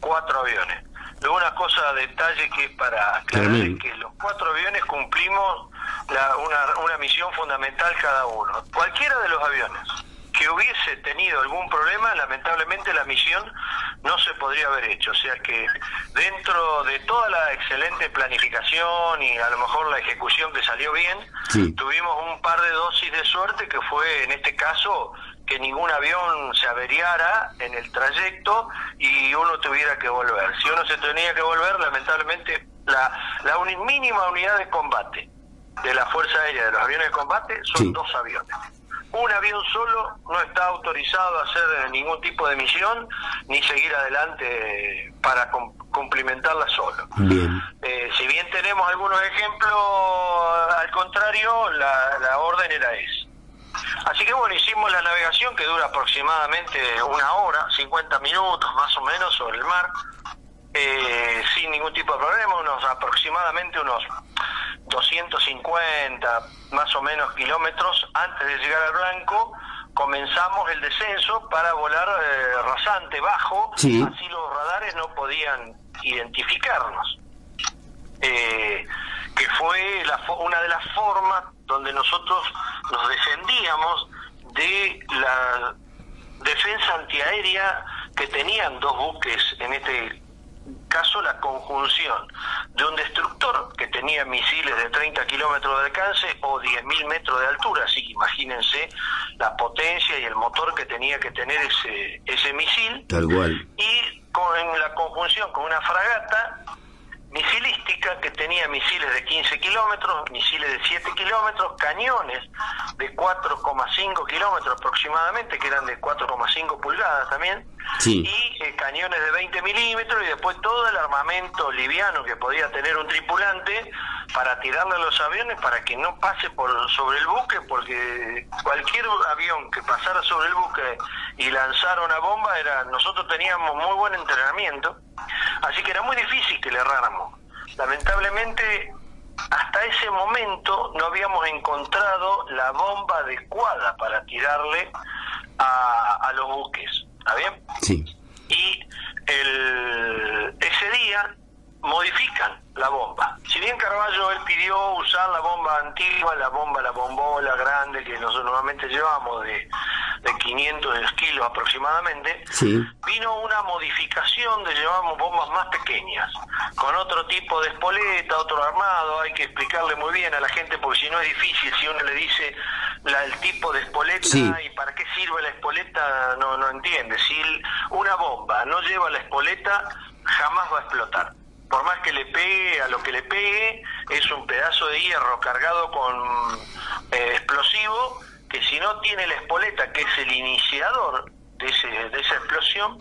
[SPEAKER 7] cuatro aviones. Luego una cosa, detalle que es para aclarar, es que los cuatro aviones cumplimos la- una, una misión fundamental cada uno. Cualquiera de los aviones que hubiese tenido algún problema, lamentablemente la misión no se podría haber hecho. O sea que dentro de toda la excelente planificación y a lo mejor la ejecución que salió bien,
[SPEAKER 3] Sí.
[SPEAKER 7] tuvimos un par de dosis de suerte que fue en este caso que ningún avión se averiara en el trayecto y uno tuviera que volver. Si uno se tenía que volver, lamentablemente la, la mínima unidad de combate de la Fuerza Aérea de los aviones de combate son
[SPEAKER 3] Sí.
[SPEAKER 7] dos aviones. Un avión solo no está autorizado a hacer ningún tipo de misión ni seguir adelante para cum- cumplimentarla solo.
[SPEAKER 3] Bien.
[SPEAKER 7] Eh, si bien tenemos algunos ejemplos, al contrario, la, la orden era esa. Así que bueno, hicimos la navegación que dura aproximadamente una hora, 50 minutos más o menos sobre el mar. eh, sin ningún tipo de problema, unos aproximadamente unos 250 más o menos kilómetros antes de llegar al blanco, comenzamos el descenso para volar eh, rasante, bajo, así los radares no podían identificarnos. Eh, que fue la, una de las formas donde nosotros nos defendíamos de la defensa antiaérea que tenían dos buques, en este caso la conjunción de un destructor que tenía misiles de 30 kilómetros de alcance o 10.000 metros de altura, así que imagínense la potencia y el motor que tenía que tener ese, ese misil.
[SPEAKER 3] Tal cual.
[SPEAKER 7] Y con la conjunción con una fragata misilística que tenía misiles de 15 kilómetros, misiles de 7 kilómetros, cañones de 4,5 kilómetros aproximadamente, que eran de 4,5 pulgadas también, y eh, cañones de 20 milímetros y después todo el armamento liviano que podía tener un tripulante para tirarle a los aviones para que no pase por sobre el buque, porque cualquier avión que pasara sobre el buque y lanzara una bomba, era nosotros teníamos muy buen entrenamiento, así que era muy difícil que le erráramos. Lamentablemente, hasta ese momento no habíamos encontrado la bomba adecuada para tirarle a, a los buques. ¿Está bien?
[SPEAKER 3] Sí.
[SPEAKER 7] Y el, ese día modifican la bomba. Si bien Carballo él pidió usar la bomba antigua, la bomba, la bombola grande que nosotros normalmente llevamos de, de 500 kilos aproximadamente, vino una modificación de llevamos bombas más pequeñas, con otro tipo de espoleta, otro armado, hay que explicarle muy bien a la gente porque si no es difícil, si uno le dice la, el tipo de espoleta y para qué sirve la espoleta no, no entiende. Si una bomba no lleva la espoleta, jamás va a explotar por más que le pegue a lo que le pegue, es un pedazo de hierro cargado con eh, explosivo que si no tiene la espoleta, que es el iniciador de, ese, de esa explosión,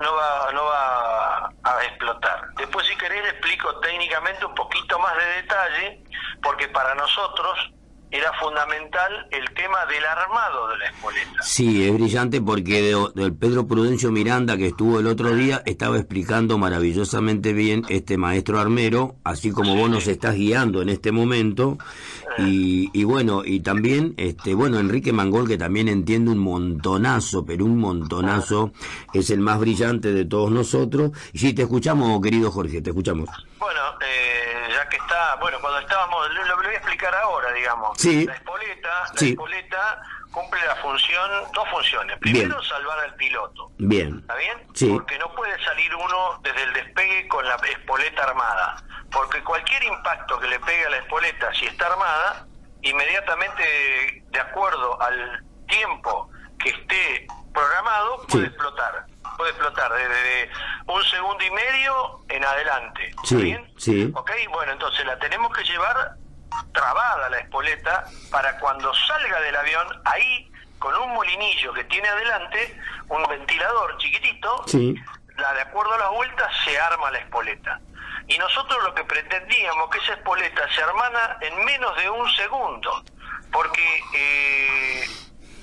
[SPEAKER 7] no va no va a explotar. Después si querés le explico técnicamente un poquito más de detalle, porque para nosotros era fundamental el tema del armado de la espoleta.
[SPEAKER 3] Sí, es brillante porque del Pedro Prudencio Miranda que estuvo el otro día estaba explicando maravillosamente bien este maestro armero, así como vos nos estás guiando en este momento. Y, y, bueno, y también, este bueno, Enrique Mangol que también entiende un montonazo, pero un montonazo, es el más brillante de todos nosotros. Y sí, te escuchamos, querido Jorge, te escuchamos.
[SPEAKER 7] Bueno, eh, ya que bueno, cuando estábamos, lo, lo voy a explicar ahora, digamos.
[SPEAKER 3] Sí.
[SPEAKER 7] La espoleta, la espoleta cumple la función, dos funciones. Primero, salvar al piloto.
[SPEAKER 3] Bien.
[SPEAKER 7] ¿Está bien?
[SPEAKER 3] Sí.
[SPEAKER 7] Porque no puede salir uno desde el despegue con la espoleta armada. Porque cualquier impacto que le pegue a la espoleta, si está armada, inmediatamente, de acuerdo al tiempo que esté programado, puede explotar puede explotar desde un segundo y medio en adelante.
[SPEAKER 3] Sí,
[SPEAKER 7] bien?
[SPEAKER 3] sí.
[SPEAKER 7] Ok, bueno, entonces la tenemos que llevar trabada la espoleta para cuando salga del avión, ahí con un molinillo que tiene adelante, un ventilador chiquitito,
[SPEAKER 3] sí.
[SPEAKER 7] la de acuerdo a las vueltas se arma la espoleta. Y nosotros lo que pretendíamos que esa espoleta se armara en menos de un segundo, porque eh,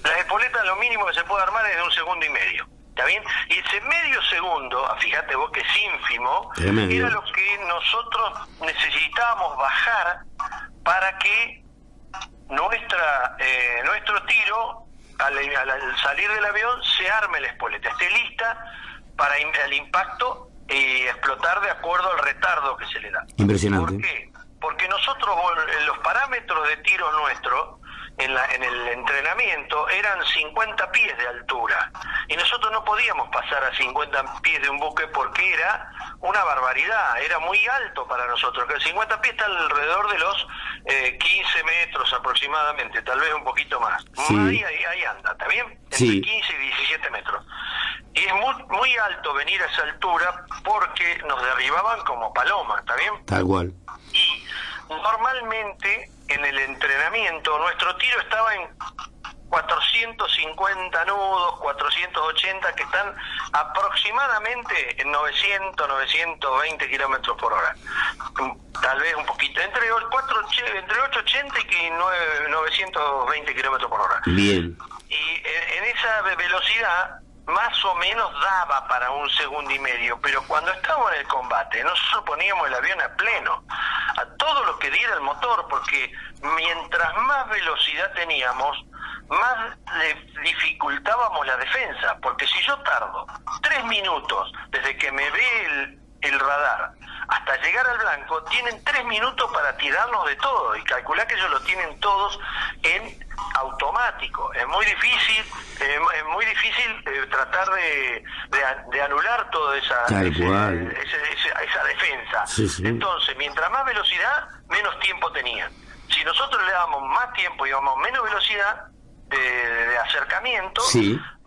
[SPEAKER 7] la espoleta lo mínimo que se puede armar es de un segundo y medio. ¿Está bien? Y ese medio segundo, ah, fíjate vos que es ínfimo, era lo que nosotros necesitábamos bajar para que nuestra eh, nuestro tiro, al, al, salir del avión, se arme la espoleta, esté lista para el impacto y explotar de acuerdo al retardo que se le da.
[SPEAKER 3] Impresionante.
[SPEAKER 7] ¿Por qué? Porque nosotros, los parámetros de tiro nuestros, en, la, en el entrenamiento eran 50 pies de altura y nosotros no podíamos pasar a 50 pies de un buque porque era una barbaridad, era muy alto para nosotros, que el 50 pies está alrededor de los eh, 15 metros aproximadamente, tal vez un poquito más.
[SPEAKER 3] Sí.
[SPEAKER 7] Ahí, ahí, ahí, anda, ¿está bien? Entre
[SPEAKER 3] Sí.
[SPEAKER 7] 15 y 17 metros. Y es muy, muy alto venir a esa altura porque nos derribaban como palomas, ¿está bien?
[SPEAKER 3] Tal cual.
[SPEAKER 7] Y normalmente en el entrenamiento nuestro tiro estaba en 450 nudos, 480 que están aproximadamente en 900, 920 kilómetros por hora. Tal vez un poquito, entre, 4, entre 880 y 9, 920 kilómetros por hora.
[SPEAKER 3] Bien.
[SPEAKER 7] Y en, en esa velocidad más o menos daba para un segundo y medio, pero cuando estábamos en el combate, nosotros poníamos el avión a pleno, a todo lo que diera el motor, porque mientras más velocidad teníamos, más le dificultábamos la defensa, porque si yo tardo tres minutos desde que me ve el, el radar hasta llegar al blanco, tienen tres minutos para tirarnos de todo y calcular que ellos lo tienen todos en automático. Es muy difícil, eh, es muy difícil eh, tratar de, de, anular toda esa, esa, defensa. Entonces, mientras más velocidad, menos tiempo tenían. Si nosotros le damos más tiempo y damos menos velocidad, de, acercamiento,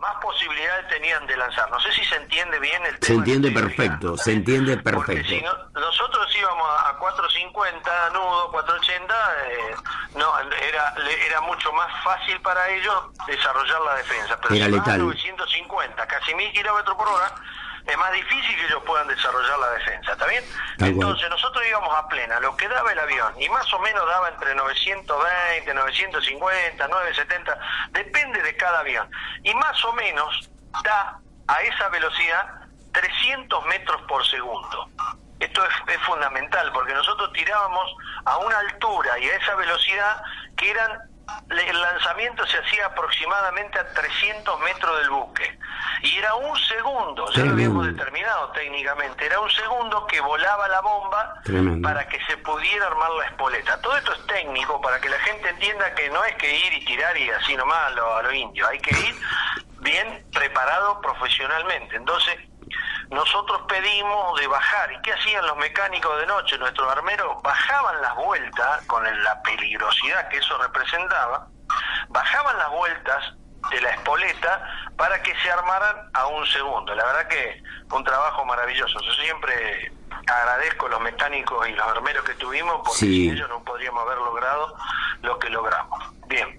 [SPEAKER 7] más posibilidades tenían de lanzar. No sé si se entiende bien el tema.
[SPEAKER 3] Se entiende perfecto, se entiende perfecto.
[SPEAKER 7] si nosotros íbamos a 450 nudo, 480, eh, no, era, era mucho más fácil para ellos desarrollar la defensa. Pero
[SPEAKER 3] era
[SPEAKER 7] si
[SPEAKER 3] letal.
[SPEAKER 7] 950, casi 1000 kilómetros por hora, es más difícil que ellos puedan desarrollar la defensa, ¿está bien? Entonces nosotros íbamos a plena, lo que daba el avión, y más o menos daba entre 920, 950, 970, depende de cada avión, y más o menos da a esa velocidad 300 metros por segundo. Esto es, es, fundamental porque nosotros tirábamos a una altura y a esa velocidad que eran el lanzamiento se hacía aproximadamente a 300 metros del buque. Y era un segundo, ya lo habíamos determinado técnicamente, era un segundo que volaba la bomba para que se pudiera armar la espoleta. Todo esto es técnico para que la gente entienda que no es que ir y tirar y así nomás a lo, a lo indio, hay que ir bien preparado profesionalmente. Entonces, nosotros pedimos de bajar. ¿Y qué hacían los mecánicos de noche? Nuestros armeros bajaban las vueltas con la peligrosidad que eso representaba, bajaban las vueltas de la espoleta para que se armaran a un segundo. La verdad que un trabajo maravilloso. Yo siempre agradezco a los mecánicos y los armeros que tuvimos porque sin ellos no podríamos haber logrado lo que logramos. Bien.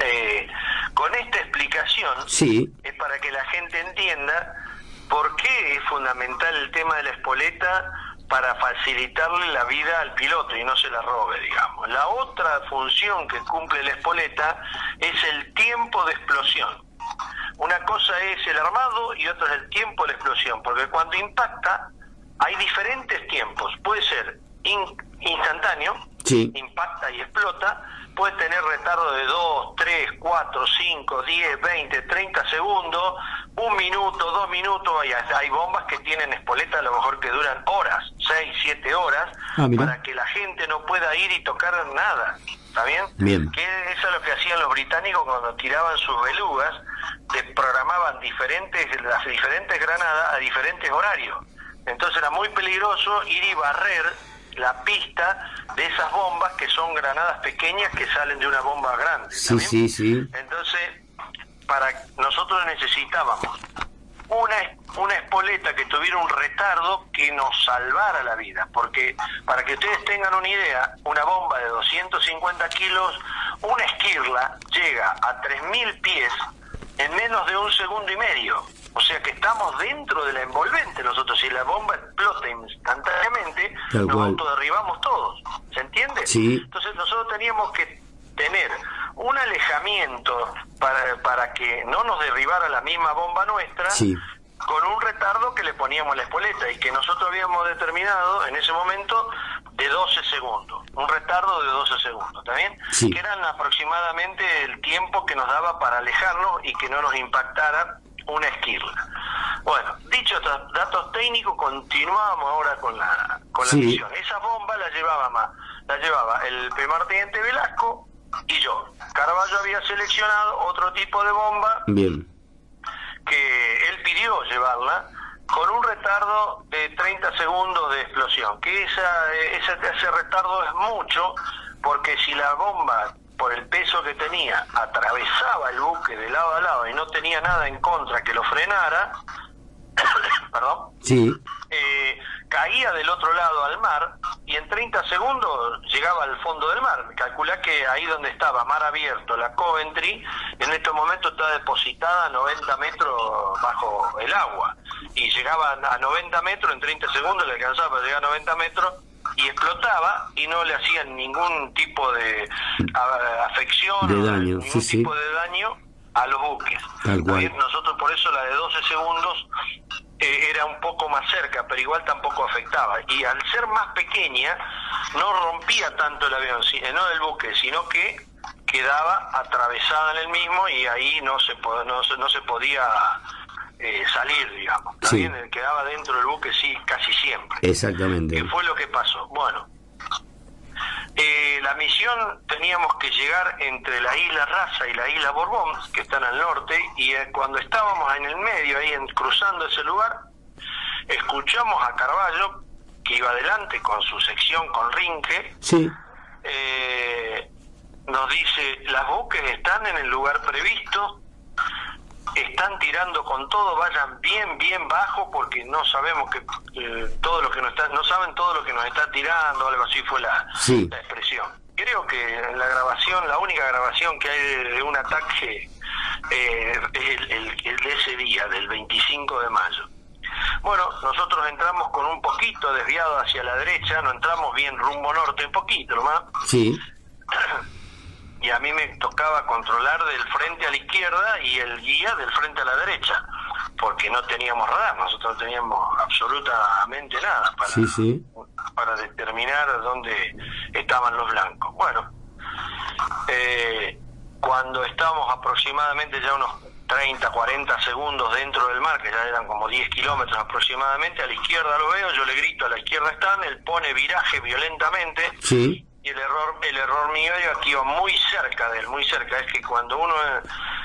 [SPEAKER 7] Eh, con esta explicación
[SPEAKER 3] sí.
[SPEAKER 7] es para que la gente entienda ¿Por qué es fundamental el tema de la espoleta para facilitarle la vida al piloto y no se la robe, digamos? La otra función que cumple la espoleta es el tiempo de explosión. Una cosa es el armado y otra es el tiempo de la explosión, porque cuando impacta hay diferentes tiempos. Puede ser instantáneo, impacta y explota, puede tener retardo de 2, 3, 4, 5, 10, 20, 30 segundos, un minuto, dos minutos, hay, hay bombas que tienen espoletas a lo mejor que duran horas, 6, 7 horas, ah, para que la gente no pueda ir y tocar nada. ¿Está bien?
[SPEAKER 3] Bien.
[SPEAKER 7] Que eso es lo que hacían los británicos cuando tiraban sus belugas, programaban diferentes, las diferentes granadas a diferentes horarios. Entonces era muy peligroso ir y barrer la pista de esas bombas que son granadas pequeñas que salen de una bomba grande.
[SPEAKER 3] Sí, sí, sí.
[SPEAKER 7] Entonces, para nosotros necesitábamos una, una espoleta que tuviera un retardo que nos salvara la vida, porque para que ustedes tengan una idea, una bomba de 250 kilos, una esquirla llega a 3.000 pies en menos de un segundo y medio. O sea que estamos dentro de la envolvente nosotros. Si la bomba explota instantáneamente, nos autoderribamos todos. ¿Se entiende?
[SPEAKER 3] Sí.
[SPEAKER 7] Entonces nosotros teníamos que tener un alejamiento para, para que no nos derribara la misma bomba nuestra. Con un retardo que le poníamos la espoleta y que nosotros habíamos determinado en ese momento de 12 segundos, un retardo de 12 segundos, ¿está bien? Que eran aproximadamente el tiempo que nos daba para alejarnos y que no nos impactara una esquirla. Bueno, dicho estos datos técnicos, continuamos ahora con la, con la misión. Esa bomba la llevaba más, la llevaba el primer teniente Velasco y yo. Carballo había seleccionado otro tipo de bomba
[SPEAKER 3] Bien.
[SPEAKER 7] que él pidió llevarla con un retardo de 30 segundos de explosión, que esa, ese, ese retardo es mucho, porque si la bomba por el peso que tenía, atravesaba el buque de lado a lado y no tenía nada en contra que lo frenara, perdón,
[SPEAKER 3] sí.
[SPEAKER 7] Eh, caía del otro lado al mar y en 30 segundos llegaba al fondo del mar. Calcula que ahí donde estaba mar abierto, la Coventry, en este momento está depositada a 90 metros bajo el agua y llegaba a 90 metros, en 30 segundos le alcanzaba para llegar a 90 metros y explotaba y no le hacían ningún tipo de afección,
[SPEAKER 3] de daño,
[SPEAKER 7] ningún tipo de daño a los buques. Nosotros por eso la de 12 segundos eh, era un poco más cerca, pero igual tampoco afectaba. Y al ser más pequeña, no rompía tanto el avión, eh, no del buque, sino que quedaba atravesada en el mismo y ahí no se, no, no se podía eh, salir, digamos. También quedaba dentro del buque, sí, casi siempre.
[SPEAKER 3] Exactamente.
[SPEAKER 7] ¿Qué fue lo que pasó? Bueno, eh, la misión teníamos que llegar entre la isla Raza y la isla Borbón, que están al norte, y eh, cuando estábamos en el medio, ahí en, cruzando ese lugar, escuchamos a Carballo, que iba adelante con su sección con Rinque,
[SPEAKER 3] sí.
[SPEAKER 7] eh, nos dice, las buques están en el lugar previsto, están tirando con todo, vayan bien, bien bajo porque no sabemos que eh, todo lo que nos está, no saben todo lo que nos está tirando, algo así fue la, expresión. Creo que la grabación, la única grabación que hay de, un ataque eh, es el, de ese día, del 25 de mayo. Bueno, nosotros entramos con un poquito desviado hacia la derecha, no entramos bien rumbo norte, un poquito nomás.
[SPEAKER 3] Sí.
[SPEAKER 7] Y a mí me tocaba controlar del frente a la izquierda y el guía del frente a la derecha, porque no teníamos radar, nosotros no teníamos absolutamente nada para, para determinar dónde estaban los blancos. Bueno, eh, cuando estábamos aproximadamente ya unos 30, 40 segundos dentro del mar, que ya eran como 10 kilómetros aproximadamente, a la izquierda lo veo, yo le grito a la izquierda están, él pone viraje violentamente.
[SPEAKER 3] Sí
[SPEAKER 7] y el error el error mío yo aquí iba muy cerca de él muy cerca. Es que cuando uno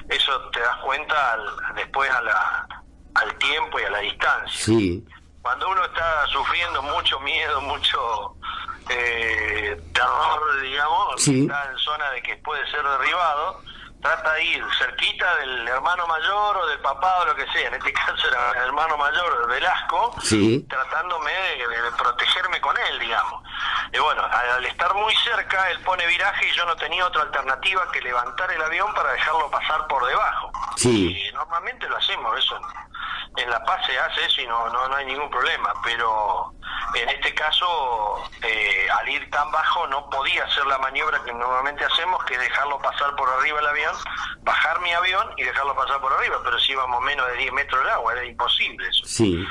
[SPEAKER 7] eso te das cuenta después a la al tiempo y a la distancia.
[SPEAKER 3] Sí.
[SPEAKER 7] Cuando uno está sufriendo mucho miedo mucho eh, terror digamos está en zona de que puede ser derribado trata de ir cerquita del hermano mayor o del papá o lo que sea, en este caso era el hermano mayor de Velasco, tratándome de, protegerme con él, digamos. Y bueno, al, estar muy cerca, él pone viraje y yo no tenía otra alternativa que levantar el avión para dejarlo pasar por debajo.
[SPEAKER 3] Sí.
[SPEAKER 7] Y normalmente lo hacemos, eso en La Paz se hace eso y no, no, no hay ningún problema, pero en este caso, eh, al ir tan bajo, no podía hacer la maniobra que normalmente hacemos, que es dejarlo pasar por arriba el avión, bajar mi avión y dejarlo pasar por arriba, pero si íbamos menos de 10 metros de agua, era imposible eso.
[SPEAKER 3] Sí.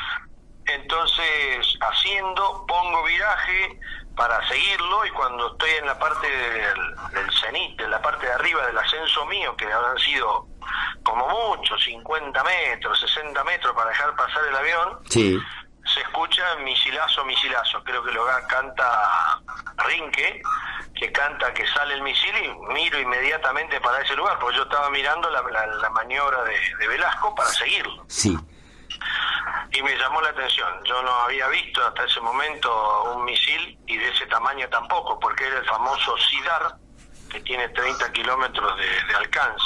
[SPEAKER 7] Entonces, haciendo, pongo viraje para seguirlo y cuando estoy en la parte del, del cenit, en la parte de arriba del ascenso mío, que habrán sido como mucho, 50 metros, 60 metros para dejar pasar el avión,
[SPEAKER 3] sí
[SPEAKER 7] se escucha misilazo, misilazo. Creo que lo canta Rinque, que canta que sale el misil y miro inmediatamente para ese lugar, porque yo estaba mirando la, la, maniobra de, Velasco para seguirlo.
[SPEAKER 3] Sí.
[SPEAKER 7] Y me llamó la atención. Yo no había visto hasta ese momento un misil y de ese tamaño tampoco, porque era el famoso SIDAR, que tiene 30 kilómetros de, alcance.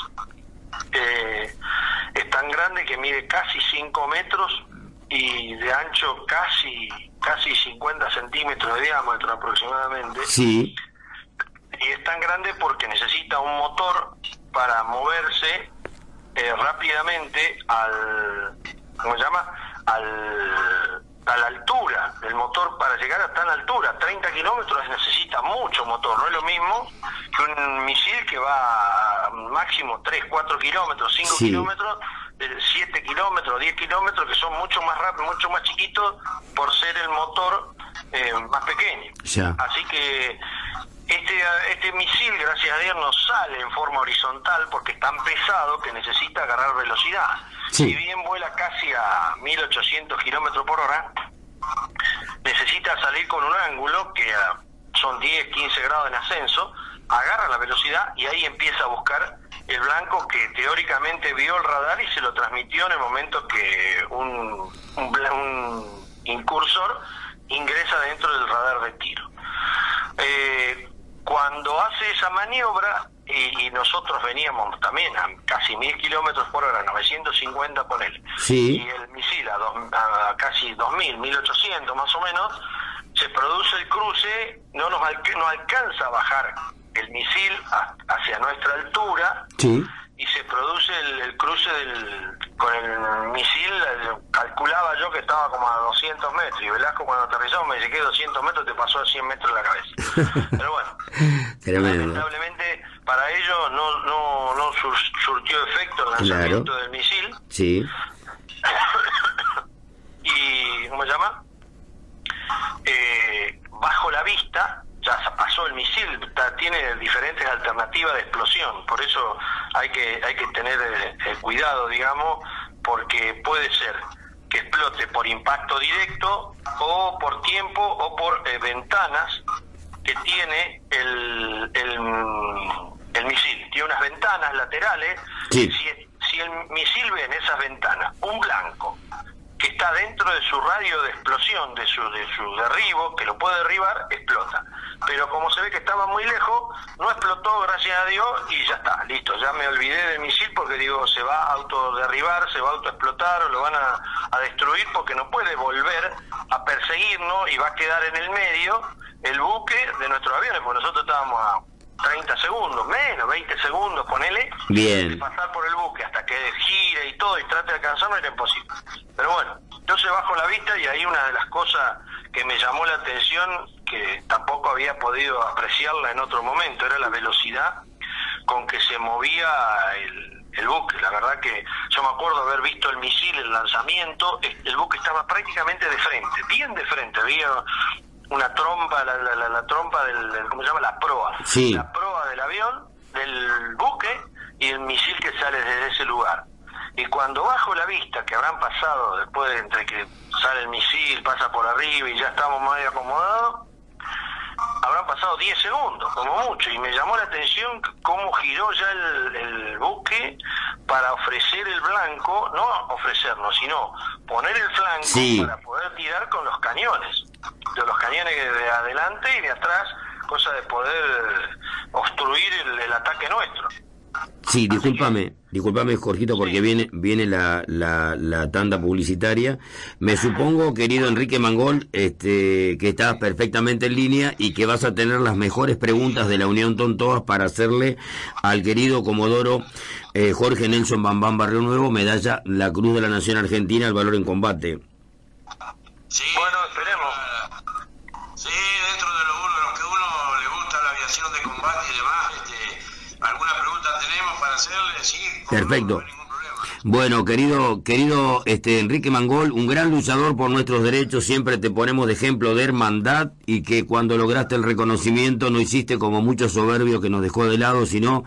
[SPEAKER 7] Eh, es tan grande que mide casi 5 metros y de ancho casi casi 50 centímetros de diámetro aproximadamente.
[SPEAKER 3] Sí.
[SPEAKER 7] Y es tan grande porque necesita un motor para moverse eh, rápidamente al, ¿cómo se llama? Al, a la altura. El motor para llegar a tan altura, 30 kilómetros, necesita mucho motor. No es lo mismo que un misil que va a máximo 3, 4 kilómetros, 5 kilómetros 7 kilómetros, 10 kilómetros, que son mucho más rápidos, mucho más chiquitos por ser el motor eh, más pequeño. Así que este, este misil, gracias a Dios, no sale en forma horizontal porque es tan pesado que necesita agarrar velocidad. Si bien vuela casi a 1800 kilómetros por hora, necesita salir con un ángulo que ah, son 10, 15 grados en ascenso, agarra la velocidad y ahí empieza a buscar el blanco que teóricamente vio el radar y se lo transmitió en el momento que un, un, incursor ingresa dentro del radar de tiro. Eh, cuando hace esa maniobra, y, nosotros veníamos también a casi mil kilómetros por hora, 950 por él,
[SPEAKER 3] y
[SPEAKER 7] el misil a, dos, a casi 2000, 1800 más o menos, se produce el cruce, no nos no alcanza a bajar el misil hacia nuestra altura y se produce el, cruce del, con el misil, calculaba yo que estaba como a 200 metros y Velasco cuando aterrizó me dice que 200 metros te pasó a 100 metros en la cabeza. Pero bueno, lamentablemente para ello no, no, no surtió efecto el lanzamiento del misil.
[SPEAKER 3] Sí.
[SPEAKER 7] y, ¿cómo se llama? Eh, bajo la vista, ya pasó el misil, tiene diferentes alternativas de explosión, por eso hay que, hay que tener eh, cuidado, digamos, porque puede ser que explote por impacto directo o por tiempo o por eh, ventanas que tiene el, el, misil. Tiene unas ventanas laterales. Si, si el misil ve en esas ventanas un blanco está dentro de su radio de explosión, de su, de su derribo, que lo puede derribar, explota. Pero como se ve que estaba muy lejos, no explotó, gracias a Dios, y ya está, listo. Ya me olvidé del misil porque digo, se va a autoderribar, se va a autoexplotar o lo van a, a destruir porque no puede volver a perseguirnos y va a quedar en el medio el buque de nuestros aviones, porque nosotros estábamos a 30 segundos, menos 20 segundos, ponele,
[SPEAKER 3] Bien.
[SPEAKER 7] pasar por el buque hasta que gire y todo y trate de alcanzarlo era imposible. Pero bueno, yo se bajo la vista y ahí una de las cosas que me llamó la atención, que tampoco había podido apreciarla en otro momento, era la velocidad con que se movía el, el buque. La verdad que yo me acuerdo haber visto el misil, el lanzamiento, el buque estaba prácticamente de frente, bien de frente, había una trompa, la, la, la, trompa del, ¿cómo se llama? La proa. La proa del avión, del buque y el misil que sale desde ese lugar. Y cuando bajo la vista, que habrán pasado después de entre que sale el misil, pasa por arriba y ya estamos medio acomodados, habrán pasado 10 segundos, como mucho, y me llamó la atención cómo giró ya el, buque para ofrecer el blanco, no ofrecernos, sino poner el flanco para poder tirar con los cañones, de los cañones de adelante y de atrás, cosa de poder obstruir el ataque nuestro.
[SPEAKER 3] Sí, discúlpame, discúlpame Jorgito porque viene viene la, la, la, tanda publicitaria. Me supongo, querido Enrique Mangol, este, que estás perfectamente en línea y que vas a tener las mejores preguntas de la Unión Tontoas para hacerle al querido Comodoro eh, Jorge Nelson Bambán Barrio Nuevo, medalla La Cruz de la Nación Argentina, el valor en combate.
[SPEAKER 7] Sí, bueno, esperemos.
[SPEAKER 8] Sí, dentro de lo, lo que uno le gusta la aviación de combate y demás, este, alguna pregunta tenemos para hacerle, sí.
[SPEAKER 3] Perfecto. Bueno, querido, querido este, Enrique Mangol, un gran luchador por nuestros derechos, siempre te ponemos de ejemplo de hermandad y que cuando lograste el reconocimiento no hiciste como muchos soberbios que nos dejó de lado, sino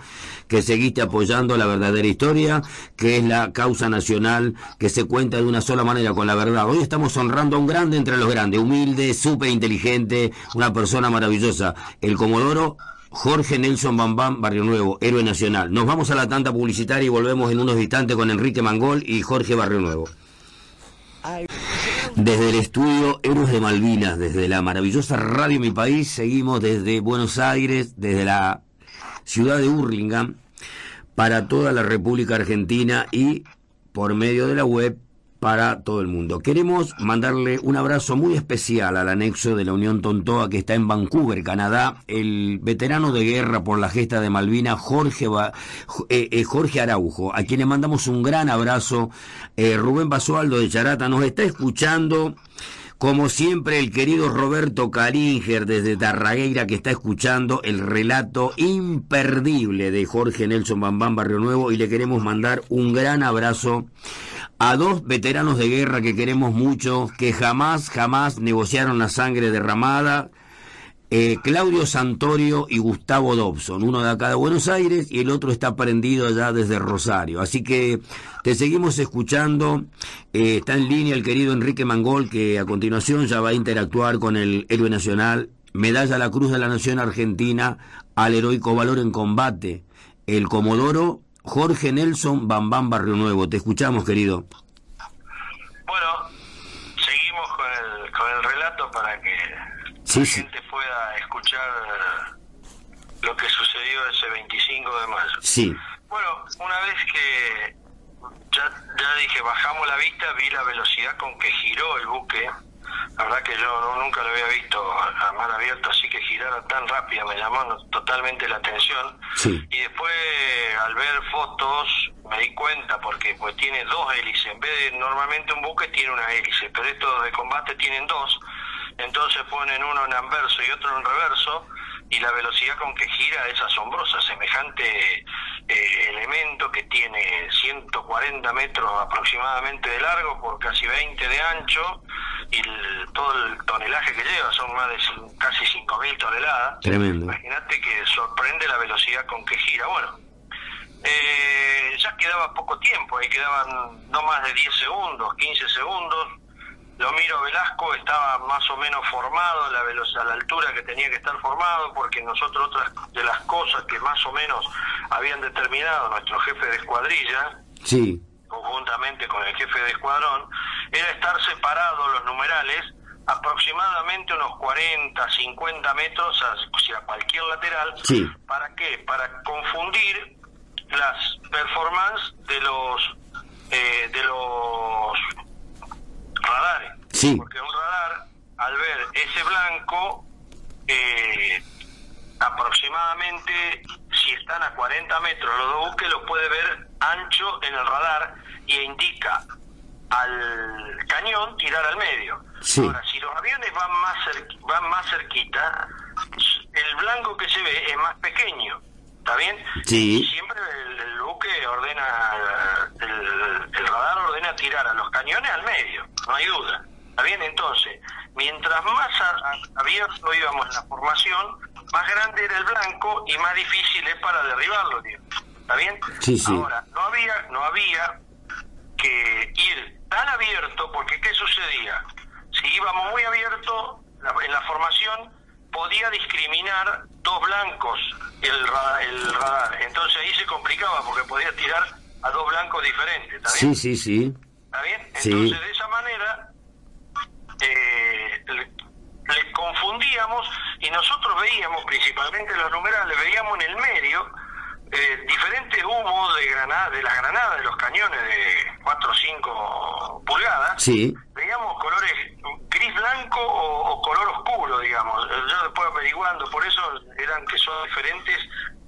[SPEAKER 3] que seguiste apoyando la verdadera historia, que es la causa nacional que se cuenta de una sola manera con la verdad. Hoy estamos honrando a un grande entre los grandes, humilde, súper inteligente, una persona maravillosa, el Comodoro Jorge Nelson Bambam, Barrio Nuevo, héroe nacional. Nos vamos a la tanta publicitaria y volvemos en unos instantes con Enrique Mangol y Jorge Barrio Nuevo. Desde el estudio Héroes de Malvinas, desde la maravillosa radio Mi País, seguimos desde Buenos Aires, desde la ciudad de Hurlingham, para toda la República Argentina y por medio de la web para todo el mundo. Queremos mandarle un abrazo muy especial al anexo de la Unión Tontoa que está en Vancouver, Canadá, el veterano de guerra por la gesta de Malvina, Jorge, eh, eh, Jorge Araujo, a quien le mandamos un gran abrazo. Eh, Rubén Basualdo de Charata nos está escuchando. Como siempre, el querido Roberto Caringer desde Tarragueira que está escuchando el relato imperdible de Jorge Nelson Bambán Barrio Nuevo y le queremos mandar un gran abrazo a dos veteranos de guerra que queremos mucho, que jamás, jamás negociaron la sangre derramada, eh, Claudio Santorio y Gustavo Dobson, uno de acá de Buenos Aires y el otro está prendido allá desde Rosario. Así que te seguimos escuchando. Eh, está en línea el querido Enrique Mangol, que a continuación ya va a interactuar con el héroe nacional, medalla a la Cruz de la Nación Argentina al heroico valor en combate, el Comodoro Jorge Nelson Bambán Barrio Nuevo. Te escuchamos, querido.
[SPEAKER 7] Bueno, seguimos con el, con el relato para que la gente escuchar lo que sucedió ese 25 de mayo.
[SPEAKER 3] Sí.
[SPEAKER 7] Bueno, una vez que ya, ya dije, bajamos la vista, vi la velocidad con que giró el buque la verdad que yo nunca lo había visto a mar abierto, así que girara tan rápido me llamó totalmente la atención. Y después, al ver fotos, me di cuenta porque pues tiene dos hélices. En vez de normalmente un buque tiene una hélice, pero estos de combate tienen dos. Entonces ponen uno en anverso y otro en reverso y la velocidad con que gira es asombrosa, semejante eh, elemento que tiene 140 metros aproximadamente de largo por casi 20 de ancho y todo el tonelaje que lleva son más de casi 5.000 toneladas.
[SPEAKER 3] Tremendo.
[SPEAKER 7] Imagínate que sorprende la velocidad con que gira. Bueno, eh, ya quedaba poco tiempo, ahí quedaban no más de 10 segundos, 15 segundos. Lo miro Velasco, estaba más o menos formado a la, a la altura que tenía que estar formado, porque nosotros otras de las cosas que más o menos habían determinado nuestro jefe de escuadrilla,
[SPEAKER 3] Sí,
[SPEAKER 7] conjuntamente con el jefe de escuadrón, era estar separados los numerales aproximadamente unos 40, 50 metros hacia cualquier lateral.
[SPEAKER 3] Sí.
[SPEAKER 7] ¿Para qué? Para confundir las performances de los eh, de los radares.
[SPEAKER 3] Sí.
[SPEAKER 7] Porque un radar, al ver ese blanco, eh, aproximadamente, si están a 40 metros los dos buques, los puede ver ancho en el radar y indica al cañón tirar al medio.
[SPEAKER 3] Sí.
[SPEAKER 7] Ahora, si los aviones van más, van más cerquita, el blanco que se ve es más pequeño. ¿Está bien?
[SPEAKER 3] Sí.
[SPEAKER 7] Siempre el, el buque ordena, el, el radar ordena tirar a los cañones al medio, no hay duda. ¿Está bien? Entonces, mientras más abierto íbamos en la formación, más grande era el blanco y más difícil es para derribarlo, tío. ¿Está bien?
[SPEAKER 3] Sí, sí.
[SPEAKER 7] Ahora, no había, no había que ir tan abierto, porque ¿qué sucedía? Si íbamos muy abierto la- en la formación, podía discriminar dos blancos el, ra- el radar. Entonces ahí se complicaba porque podía tirar a dos blancos diferentes. ¿Está bien?
[SPEAKER 3] sí, sí, sí.
[SPEAKER 7] ¿Está bien?
[SPEAKER 3] Sí.
[SPEAKER 7] Entonces de esa manera eh, le, le confundíamos y nosotros veíamos principalmente los numerales, veíamos en el medio eh, diferentes humos de granada, de las granadas de los cañones de 4 o 5 pulgadas.
[SPEAKER 3] Sí.
[SPEAKER 7] Veíamos colores gris blanco o, digamos. Yo después averiguando, por eso eran que son diferentes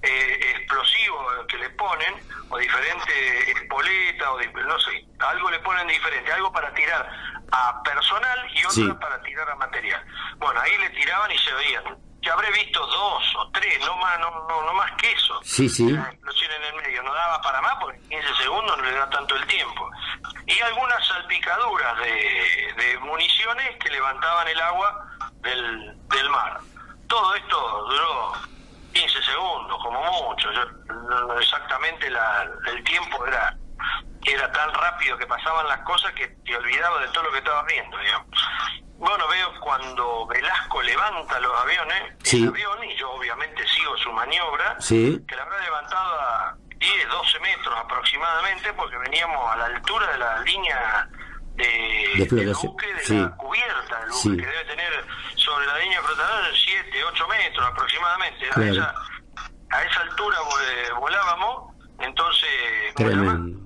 [SPEAKER 7] eh, explosivos que le ponen, o diferentes espoletas, o no sé, algo le ponen diferente, algo para tirar a personal y otra
[SPEAKER 3] Sí.
[SPEAKER 7] para tirar a material. Bueno, ahí le tiraban y se veían. Yo habré visto dos o tres, no más, no, no, no más que eso.
[SPEAKER 3] Sí, sí.
[SPEAKER 7] La explosión en el medio no daba para más porque en 15 segundos no le da tanto el tiempo. Y algunas salpicaduras de, de municiones que levantaban el agua del, del mar. Todo esto duró 15 segundos, como mucho. Yo, exactamente la- el tiempo era era tan rápido que pasaban las cosas que te olvidabas de todo lo que estabas viendo, digamos. Bueno, veo cuando Velasco levanta los aviones,
[SPEAKER 3] Sí.
[SPEAKER 7] el avión, y yo obviamente sigo su maniobra,
[SPEAKER 3] Sí.
[SPEAKER 7] que la habrá levantado a 10, 12 metros aproximadamente, porque veníamos a la altura de la línea de,
[SPEAKER 3] De
[SPEAKER 7] del buque, de
[SPEAKER 3] sí.
[SPEAKER 7] la cubierta del buque,
[SPEAKER 3] Sí.
[SPEAKER 7] que debe tener sobre la línea flotadora 7, 8 metros aproximadamente. A,
[SPEAKER 3] Claro.
[SPEAKER 7] esa, a esa altura vo- volábamos, entonces... ¿cómo se?
[SPEAKER 3] Tremendo.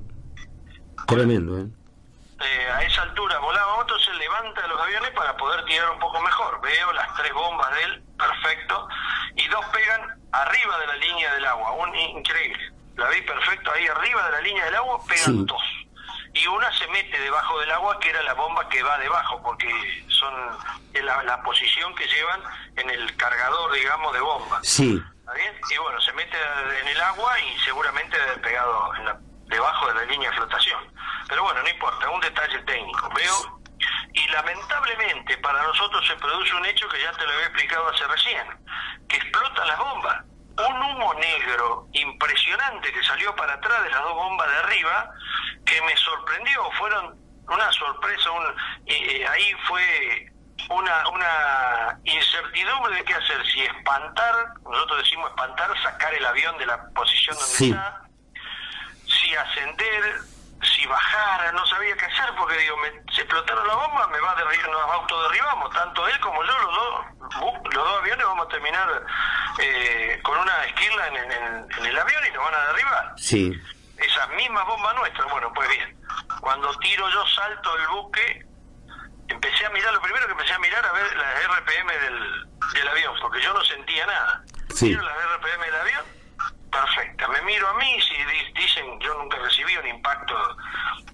[SPEAKER 3] Tremendo, ¿eh?
[SPEAKER 7] eh, a esa altura volábamos, entonces levanta los aviones para poder tirar un poco mejor. Veo las tres bombas de él, perfecto, y dos pegan arriba de la línea del agua, un increíble. La vi perfecto ahí arriba de la línea del agua, pegan
[SPEAKER 3] Sí.
[SPEAKER 7] dos. Y una se mete debajo del agua, que era la bomba que va debajo, porque son es la, la posición que llevan en el cargador, digamos, de bomba.
[SPEAKER 3] Sí.
[SPEAKER 7] ¿Está bien? Y bueno, se mete en el agua y seguramente pegado en la- debajo de la línea de flotación. Pero bueno, no importa, un detalle técnico. Veo, y lamentablemente para nosotros se produce un hecho que ya te lo había explicado hace recién, que explotan las bombas. Un humo negro impresionante que salió para atrás de las dos bombas de arriba, que me sorprendió, fueron una sorpresa, un, eh, ahí fue una, una incertidumbre de qué hacer, si espantar, nosotros decimos espantar, sacar el avión de la posición donde
[SPEAKER 3] Sí.
[SPEAKER 7] está, si ascender, si bajar, no sabía qué hacer porque digo, me, se explotaron las bombas, me va a derribar, nos autoderribamos, tanto él como yo, los dos, los dos aviones vamos a terminar eh, con una esquirla en, en- en el avión y nos van a derribar
[SPEAKER 3] Sí.
[SPEAKER 7] esas mismas bombas nuestras. Bueno, pues bien, cuando tiro yo salto el buque, empecé a mirar, lo primero que empecé a mirar a ver las RPM del, del avión, porque yo no sentía nada.
[SPEAKER 3] Sí.
[SPEAKER 7] Miro las RPM del avión, perfecta. Me miro a mí, si di- dicen, yo nunca recibí un impacto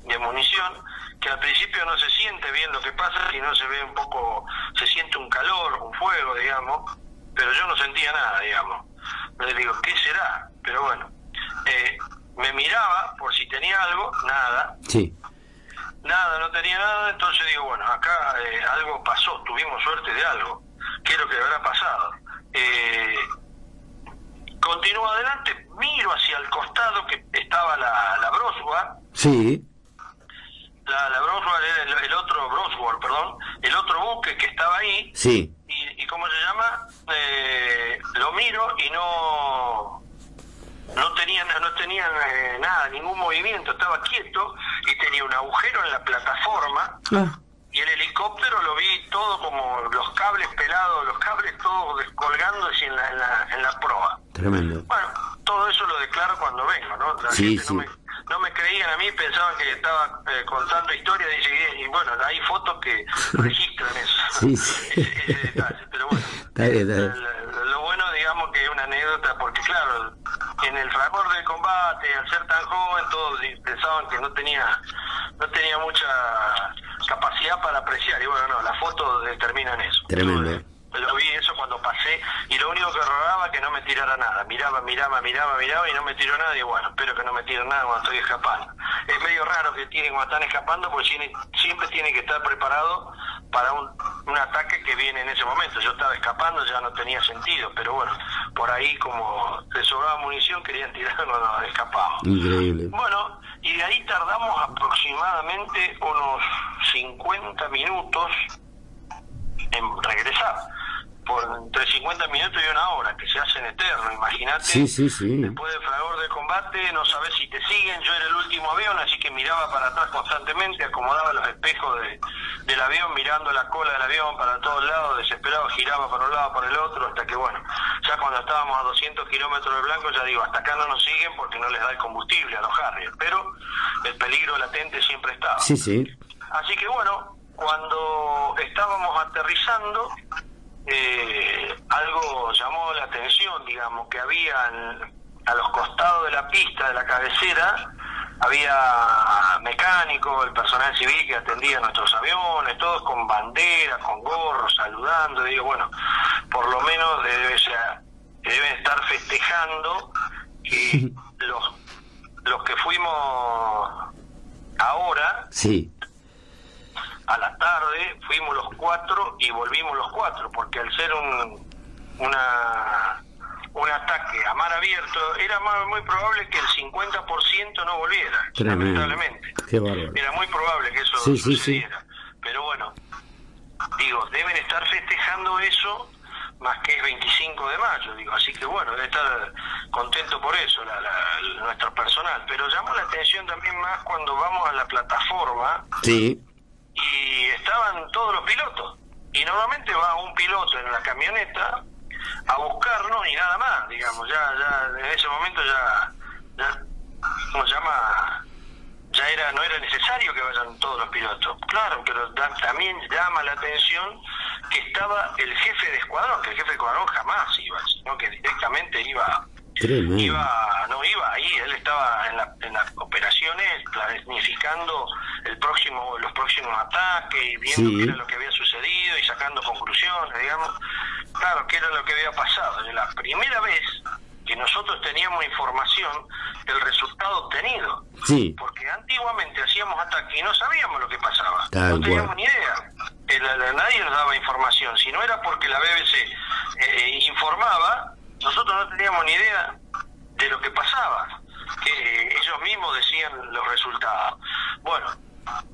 [SPEAKER 7] de munición, que al principio no se siente bien lo que pasa, sino se ve un poco, se siente un calor, un fuego, digamos, pero yo no sentía nada, digamos. Le digo, ¿qué será? Pero bueno, eh, me miraba por si tenía algo, nada.
[SPEAKER 3] Sí.
[SPEAKER 7] Nada, no tenía nada, entonces digo, bueno, acá eh, algo pasó, tuvimos suerte de algo. ¿Qué es lo que habrá pasado? Eh, continúo adelante, miro hacia el costado que estaba la, la Broswa,
[SPEAKER 3] Sí.
[SPEAKER 7] la, la Broswell era el, el otro Broswell, perdón, el otro buque que estaba ahí,
[SPEAKER 3] Sí.
[SPEAKER 7] y, y ¿cómo se llama? Eh, lo miro y no no tenían no tenían eh, nada, ningún movimiento, estaba quieto y tenía un agujero en la plataforma
[SPEAKER 3] Ah.
[SPEAKER 7] Y el helicóptero lo vi todo como los cables pelados, los cables todos descolgándose en la, en la, en la proa.
[SPEAKER 3] Tremendo.
[SPEAKER 7] Bueno, todo eso lo declaro cuando vengo, ¿no? La
[SPEAKER 3] Sí,
[SPEAKER 7] gente
[SPEAKER 3] sí.
[SPEAKER 7] No, me, no me creían a mí, pensaban que estaba eh, contando historias y, y bueno, hay fotos que registran eso.
[SPEAKER 3] Sí, sí.
[SPEAKER 7] Ese, ese detalle, pero bueno.
[SPEAKER 3] Está bien, está bien.
[SPEAKER 7] Lo, lo bueno, digamos que es una anécdota, porque claro, en el fragor del combate, al ser tan joven, todos pensaban que no tenía no tenía mucha capacidad para apreciar. Y bueno, no, las fotos determinan eso.
[SPEAKER 3] Tremendo.
[SPEAKER 7] Yo, lo vi eso cuando pasé y lo único que rogaba que no me tirara nada. Miraba, miraba, miraba, miraba y no me tiró nada. Y bueno, espero que no me tiren nada cuando estoy escapando. Es medio raro que tienen cuando están escapando porque siempre tiene que estar preparado para un, un ataque que viene en ese momento. Yo estaba escapando, ya no tenía sentido, pero bueno, por ahí como les sobraba munición querían tirar cuando escapábamos.
[SPEAKER 3] Increíble.
[SPEAKER 7] Bueno, y de ahí tardamos aproximadamente unos 50 minutos en regresar. Por entre 50 minutos y una hora, que se hacen eternos, imagínate.
[SPEAKER 3] Sí, sí, sí.
[SPEAKER 7] Después del fragor del combate, no sabes si te siguen. Yo era el último avión, así que miraba para atrás constantemente, acomodaba los espejos de, del avión, mirando la cola del avión para todos lados, desesperado, giraba para un lado, para el otro, hasta que, bueno, ya cuando estábamos a 200 kilómetros del blanco, ya digo, hasta acá no nos siguen porque no les da el combustible a los Harrier, pero el peligro latente siempre estaba.
[SPEAKER 3] Sí, sí.
[SPEAKER 7] Así que bueno, cuando estábamos aterrizando, eh, algo llamó la atención, digamos, que había en- a los costados de la pista, de la cabecera, había mecánicos, el personal civil que atendía nuestros aviones, todos con banderas, con gorros, saludando. Digo, bueno, por lo menos debe deben estar festejando que los, los que fuimos ahora
[SPEAKER 3] Sí.
[SPEAKER 7] A la tarde fuimos los cuatro y volvimos los cuatro, porque al ser un, una, un ataque a mar abierto, era ma- muy probable que el 50% no volviera,
[SPEAKER 3] Tremendo.
[SPEAKER 7] lamentablemente.
[SPEAKER 3] Qué bárbaro.
[SPEAKER 7] Era muy probable que eso
[SPEAKER 3] Sí, sí, sí.
[SPEAKER 7] sucediera. Pero bueno, digo, deben estar festejando eso más que es 25 de mayo, digo, así que bueno, debe estar contento por eso la, la- nuestro personal. Pero llamó la atención también más cuando vamos a la plataforma
[SPEAKER 3] Sí.
[SPEAKER 7] Y estaban todos los pilotos. Y normalmente va un piloto en la camioneta a buscarnos y nada más, digamos, ya, ya en ese momento ya, ya ¿cómo llama? Ya era, no era necesario que vayan todos los pilotos. Claro, pero también llama la atención que estaba el jefe de escuadrón, que el jefe de escuadrón jamás iba, sino que directamente iba
[SPEAKER 3] Tremendo.
[SPEAKER 7] iba no iba ahí él estaba en, la- en las operaciones planificando el próximo los próximos ataques y viendo
[SPEAKER 3] Sí.
[SPEAKER 7] qué era lo que había sucedido y sacando conclusiones digamos claro qué era lo que había pasado de la primera vez que nosotros teníamos información del resultado obtenido
[SPEAKER 3] Sí.
[SPEAKER 7] porque antiguamente hacíamos ataques y no sabíamos lo que pasaba.
[SPEAKER 3] Tal
[SPEAKER 7] no teníamos
[SPEAKER 3] cual.
[SPEAKER 7] ni idea. El- la- nadie nos daba información. Si no era porque la BBC eh, informaba, nosotros no teníamos ni idea de lo que pasaba. Que ellos mismos decían los resultados. Bueno,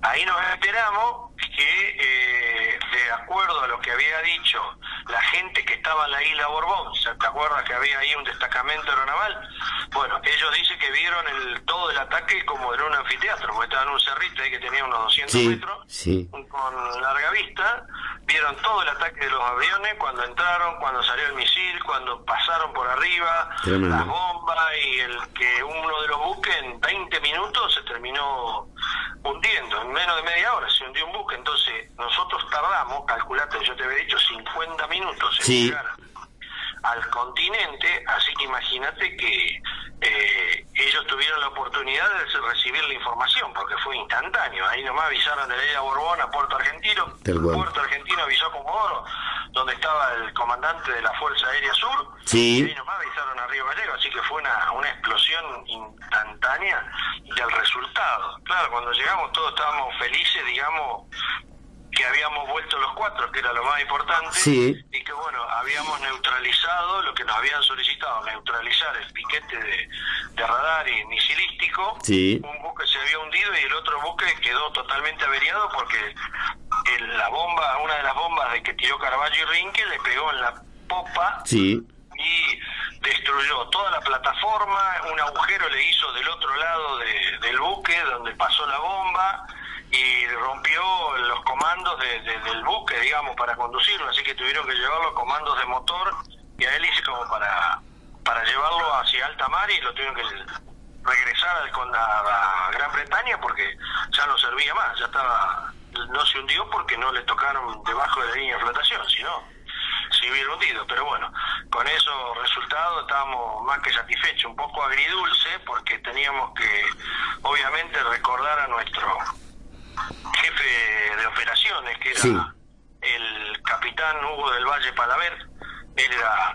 [SPEAKER 7] ahí nos enteramos que, eh, de acuerdo a lo que había dicho la gente que estaba en la isla Borbón, ¿te acuerdas que había ahí un destacamento aeronaval? Bueno, ellos dicen que vieron el, todo el ataque como en un anfiteatro, porque estaba en un cerrito ahí que tenía unos 200
[SPEAKER 3] Sí.
[SPEAKER 7] metros,
[SPEAKER 3] Sí.
[SPEAKER 7] con larga vista, vieron todo el ataque de los aviones, cuando entraron, cuando salió el misil, cuando pasaron por arriba,
[SPEAKER 3] Tremendo.
[SPEAKER 7] las bombas y el que uno de los buques en 20 minutos se terminó hundiendo, en menos de media hora se hundió un buque, entonces nosotros tardamos, calculate, yo te había dicho 50 minutos en
[SPEAKER 3] Sí.
[SPEAKER 7] llegar al continente, así que imagínate que eh, ellos tuvieron la oportunidad de recibir la información, porque fue instantáneo. Ahí nomás avisaron de la isla Borbón a Puerto Argentino. Puerto Argentino avisó como oro, donde estaba el comandante de la Fuerza Aérea Sur,
[SPEAKER 3] Sí.
[SPEAKER 7] y ahí nomás avisaron a Río Gallego, así que fue una, una explosión instantánea del resultado. Claro, cuando llegamos todos estábamos felices, digamos, que habíamos vuelto los cuatro, que era lo más importante,
[SPEAKER 3] Sí.
[SPEAKER 7] y que bueno, habíamos neutralizado lo que nos habían solicitado, neutralizar el piquete de, de radar y misilístico,
[SPEAKER 3] Sí.
[SPEAKER 7] un buque se había hundido y el otro buque quedó totalmente averiado porque el- la bomba, una de las bombas de que tiró Carvalho y Rinque le pegó en la popa
[SPEAKER 3] Sí.
[SPEAKER 7] y destruyó toda la plataforma, un agujero le hizo del otro lado de- del buque donde pasó la bomba y rompió los comandos de- de- del buque, digamos, para conducirlo, así que tuvieron que llevarlo a comandos de motor y a hélice como para, para llevarlo hacia alta mar y lo tuvieron que regresar al- con la, la Gran Bretaña porque ya no servía más, ya estaba, no se hundió porque no le tocaron debajo de la línea de flotación, sino se hubiera hundido, pero bueno, con esos resultados estábamos más que satisfechos, un poco agridulce porque teníamos que obviamente recordar a nuestro jefe de operaciones, que era
[SPEAKER 3] Sí.
[SPEAKER 7] el capitán Hugo del Valle Palaver, él era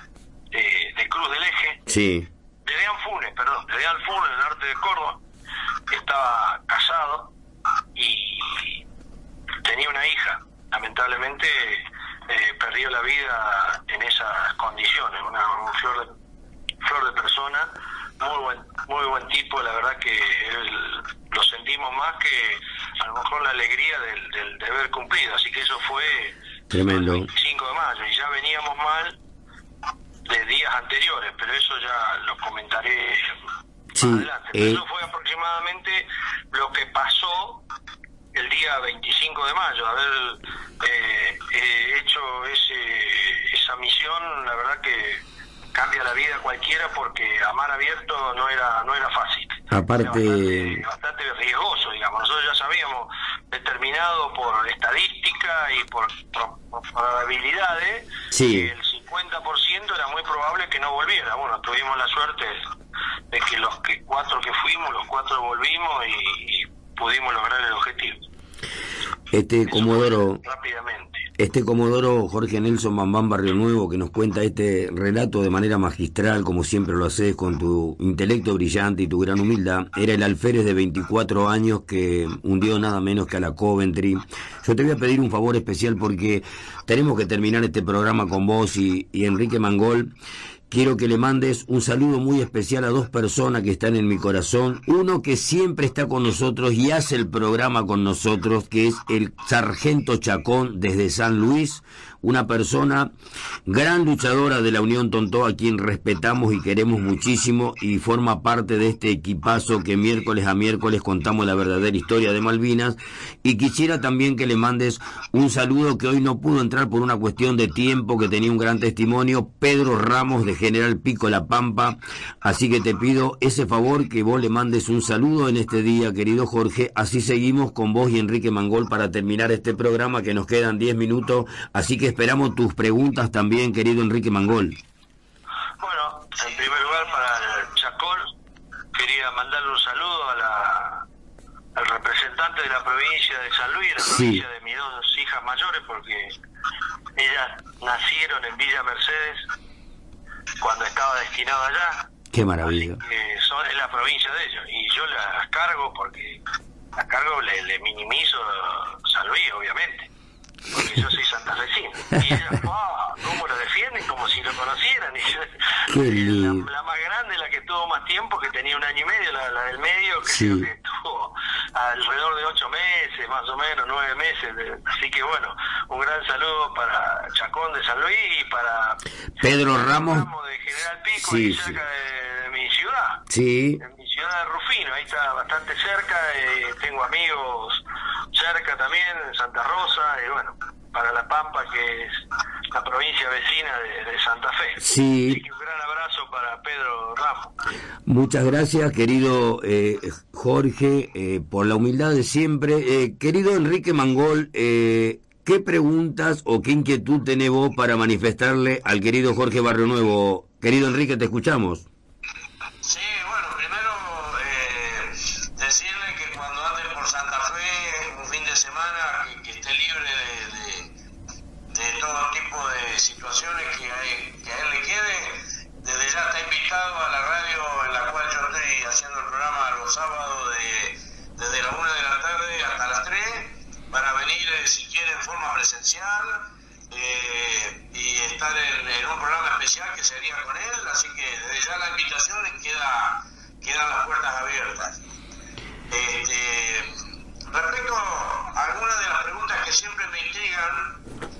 [SPEAKER 7] eh, de Cruz del Eje,
[SPEAKER 3] Sí.
[SPEAKER 7] de Anfunes, perdón, de Anfunes, en el norte de Córdoba, estaba casado y tenía una hija. Lamentablemente eh, perdió la vida en esas condiciones, una, un flor de, flor de persona, muy buen, muy buen tipo, la verdad que él, lo sentimos más que a lo mejor la alegría del, del deber cumplido, así que eso fue
[SPEAKER 3] Tremendo.
[SPEAKER 7] el 25 de mayo y ya veníamos mal de días anteriores, pero eso ya lo comentaré
[SPEAKER 3] Sí,
[SPEAKER 7] más adelante.
[SPEAKER 3] Eh,
[SPEAKER 7] eso fue aproximadamente lo que pasó el día 25 de mayo, haber eh, eh, hecho ese, esa misión, la verdad que cambia la vida a cualquiera porque a mar abierto no era no era fácil.
[SPEAKER 3] Aparte-
[SPEAKER 7] Era bastante, bastante riesgoso, digamos. Nosotros ya sabíamos, determinado por estadística y por, por probabilidades,
[SPEAKER 3] Sí.
[SPEAKER 7] que el 50% era muy probable que no volviera. Bueno, tuvimos la suerte de que los que cuatro que fuimos, los cuatro volvimos y, y pudimos lograr el objetivo.
[SPEAKER 3] Este
[SPEAKER 7] Eso
[SPEAKER 3] Comodoro,
[SPEAKER 7] rápidamente.
[SPEAKER 3] este Comodoro Jorge Nelson Bambán Barrio Nuevo que nos cuenta este relato de manera magistral, como siempre lo haces con tu intelecto brillante y tu gran humildad, era el alférez de 24 años que hundió nada menos que a la Coventry. Yo te voy a pedir un favor especial porque tenemos que terminar este programa con vos y, y Enrique Mangol. Quiero que le mandes un saludo muy especial a dos personas que están en mi corazón. Uno que siempre está con nosotros y hace el programa con nosotros, que es el Sargento Chacón desde San Luis. Una persona gran luchadora de la Unión Tontó, a quien respetamos y queremos muchísimo y forma parte de este equipazo que miércoles a miércoles contamos la verdadera historia de Malvinas. Y quisiera también que le mandes un saludo que hoy no pudo entrar por una cuestión de tiempo, que tenía un gran testimonio, Pedro Ramos de General Pico La Pampa. Así que te pido ese favor que vos le mandes un saludo en este día, querido Jorge. Así seguimos con vos y Enrique Mangol para terminar este programa que nos quedan 10 minutos. Así que esperamos tus preguntas también, querido Enrique Mangol.
[SPEAKER 7] Bueno, en primer lugar para el Chacón, quería mandarle un saludo a la, al representante de la provincia de San Luis, la
[SPEAKER 3] Sí.
[SPEAKER 7] provincia de mis dos hijas mayores, porque ellas nacieron en Villa Mercedes cuando estaba destinado allá.
[SPEAKER 3] Qué maravilla.
[SPEAKER 7] son es la provincia de ellos y yo las cargo porque las cargo le, le minimizo San Luis obviamente porque yo soy santafesino y ellas "Ah, cómo lo defienden como si lo conocieran y yo- y la, la más grande la que tuvo más tiempo que tenía un año y medio la, la del medio que
[SPEAKER 3] Sí.
[SPEAKER 7] creo que tuvo alrededor de ocho meses más o menos nueve meses de- así que bueno un gran saludo para Chacón de San Luis y para
[SPEAKER 3] Pedro Ramos.
[SPEAKER 7] de General Pico
[SPEAKER 3] Sí, sí.
[SPEAKER 7] cerca de, de mi ciudad
[SPEAKER 3] Sí,
[SPEAKER 7] en mi ciudad de Rufino, ahí está bastante cerca, eh, tengo amigos cerca también, en Santa Rosa, y bueno, para La Pampa, que es la provincia vecina de, de Santa Fe.
[SPEAKER 3] Sí.
[SPEAKER 7] Así que un gran abrazo para Pedro Ramos.
[SPEAKER 3] Muchas gracias, querido eh, Jorge, eh, por la humildad de siempre. Eh, querido Enrique Mangol, eh, ¿qué preguntas o qué inquietud tenés vos para manifestarle al querido Jorge Barrio Nuevo? Querido Enrique, te escuchamos.
[SPEAKER 8] Sí, bueno, primero eh, decirle que cuando ande por Santa Fe un fin de semana que, que esté libre de, de- de todo tipo de, situaciones que, hay, que a él le quede, desde ya está invitado a la radio en la cual yo estoy haciendo el programa los sábados de, desde la una de la tarde hasta las 3 para venir eh, si quiere en forma presencial eh, y estar en, un programa especial que sería con él, así que desde ya la invitación queda, quedan las puertas abiertas. Este, respecto a algunas de las preguntas que siempre me intrigan,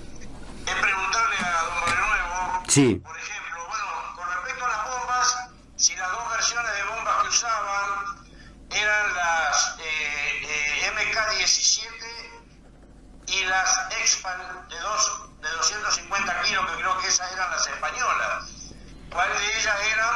[SPEAKER 8] es preguntarle a don Mario Nuevo,
[SPEAKER 3] Sí.
[SPEAKER 8] por ejemplo, bueno, con respecto a las bombas, si las dos versiones de bombas que usaban eran las eh, eh, MK-17 y las Expan de, dos, de 250 kilos, que creo que esas eran las españolas. ¿Cuáles de ellas eran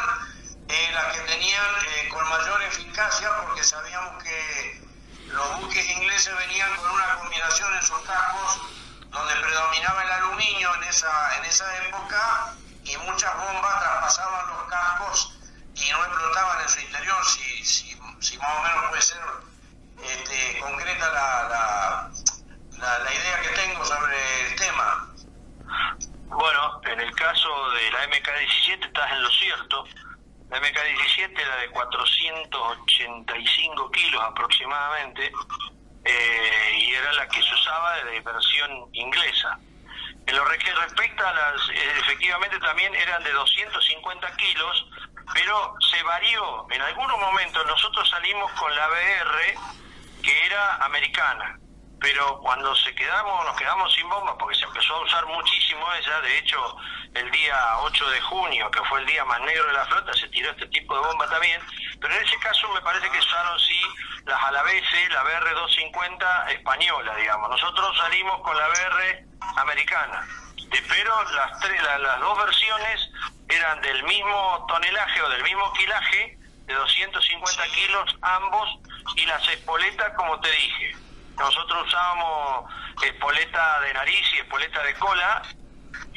[SPEAKER 8] eh, las que tenían eh, con mayor eficacia? Porque sabíamos que los buques ingleses venían con una combinación en sus cascos donde predominaba el aluminio en esa, en esa época y muchas bombas traspasaban los cascos y no explotaban en su interior, si, si, si más o menos puede ser este, concreta la, la, la idea que tengo sobre el tema.
[SPEAKER 7] Bueno, en el caso de la MK17 estás en lo cierto. La MK17 era de 485 kilos aproximadamente eh, y era la que se usaba de versión inglesa. En lo que respecta a las, eh, efectivamente también eran de 250 kilos, pero se varió. En algunos momentos nosotros salimos con la BR, que era americana, pero cuando se quedamos, nos quedamos sin bombas, porque se empezó a usar muchísimo ella, de hecho, el día 8 de junio, que fue el día más negro de la flota, se tiró este tipo de bomba también, pero en ese caso me parece que usaron sí las alaveses, la BR-250 española, digamos. Nosotros salimos con la BR americana, pero las, tres, la- las dos versiones eran del mismo tonelaje o del mismo quilaje, de 250 kilos ambos, y las espoletas, como te dije. Nosotros usábamos espoleta de nariz y espoleta de cola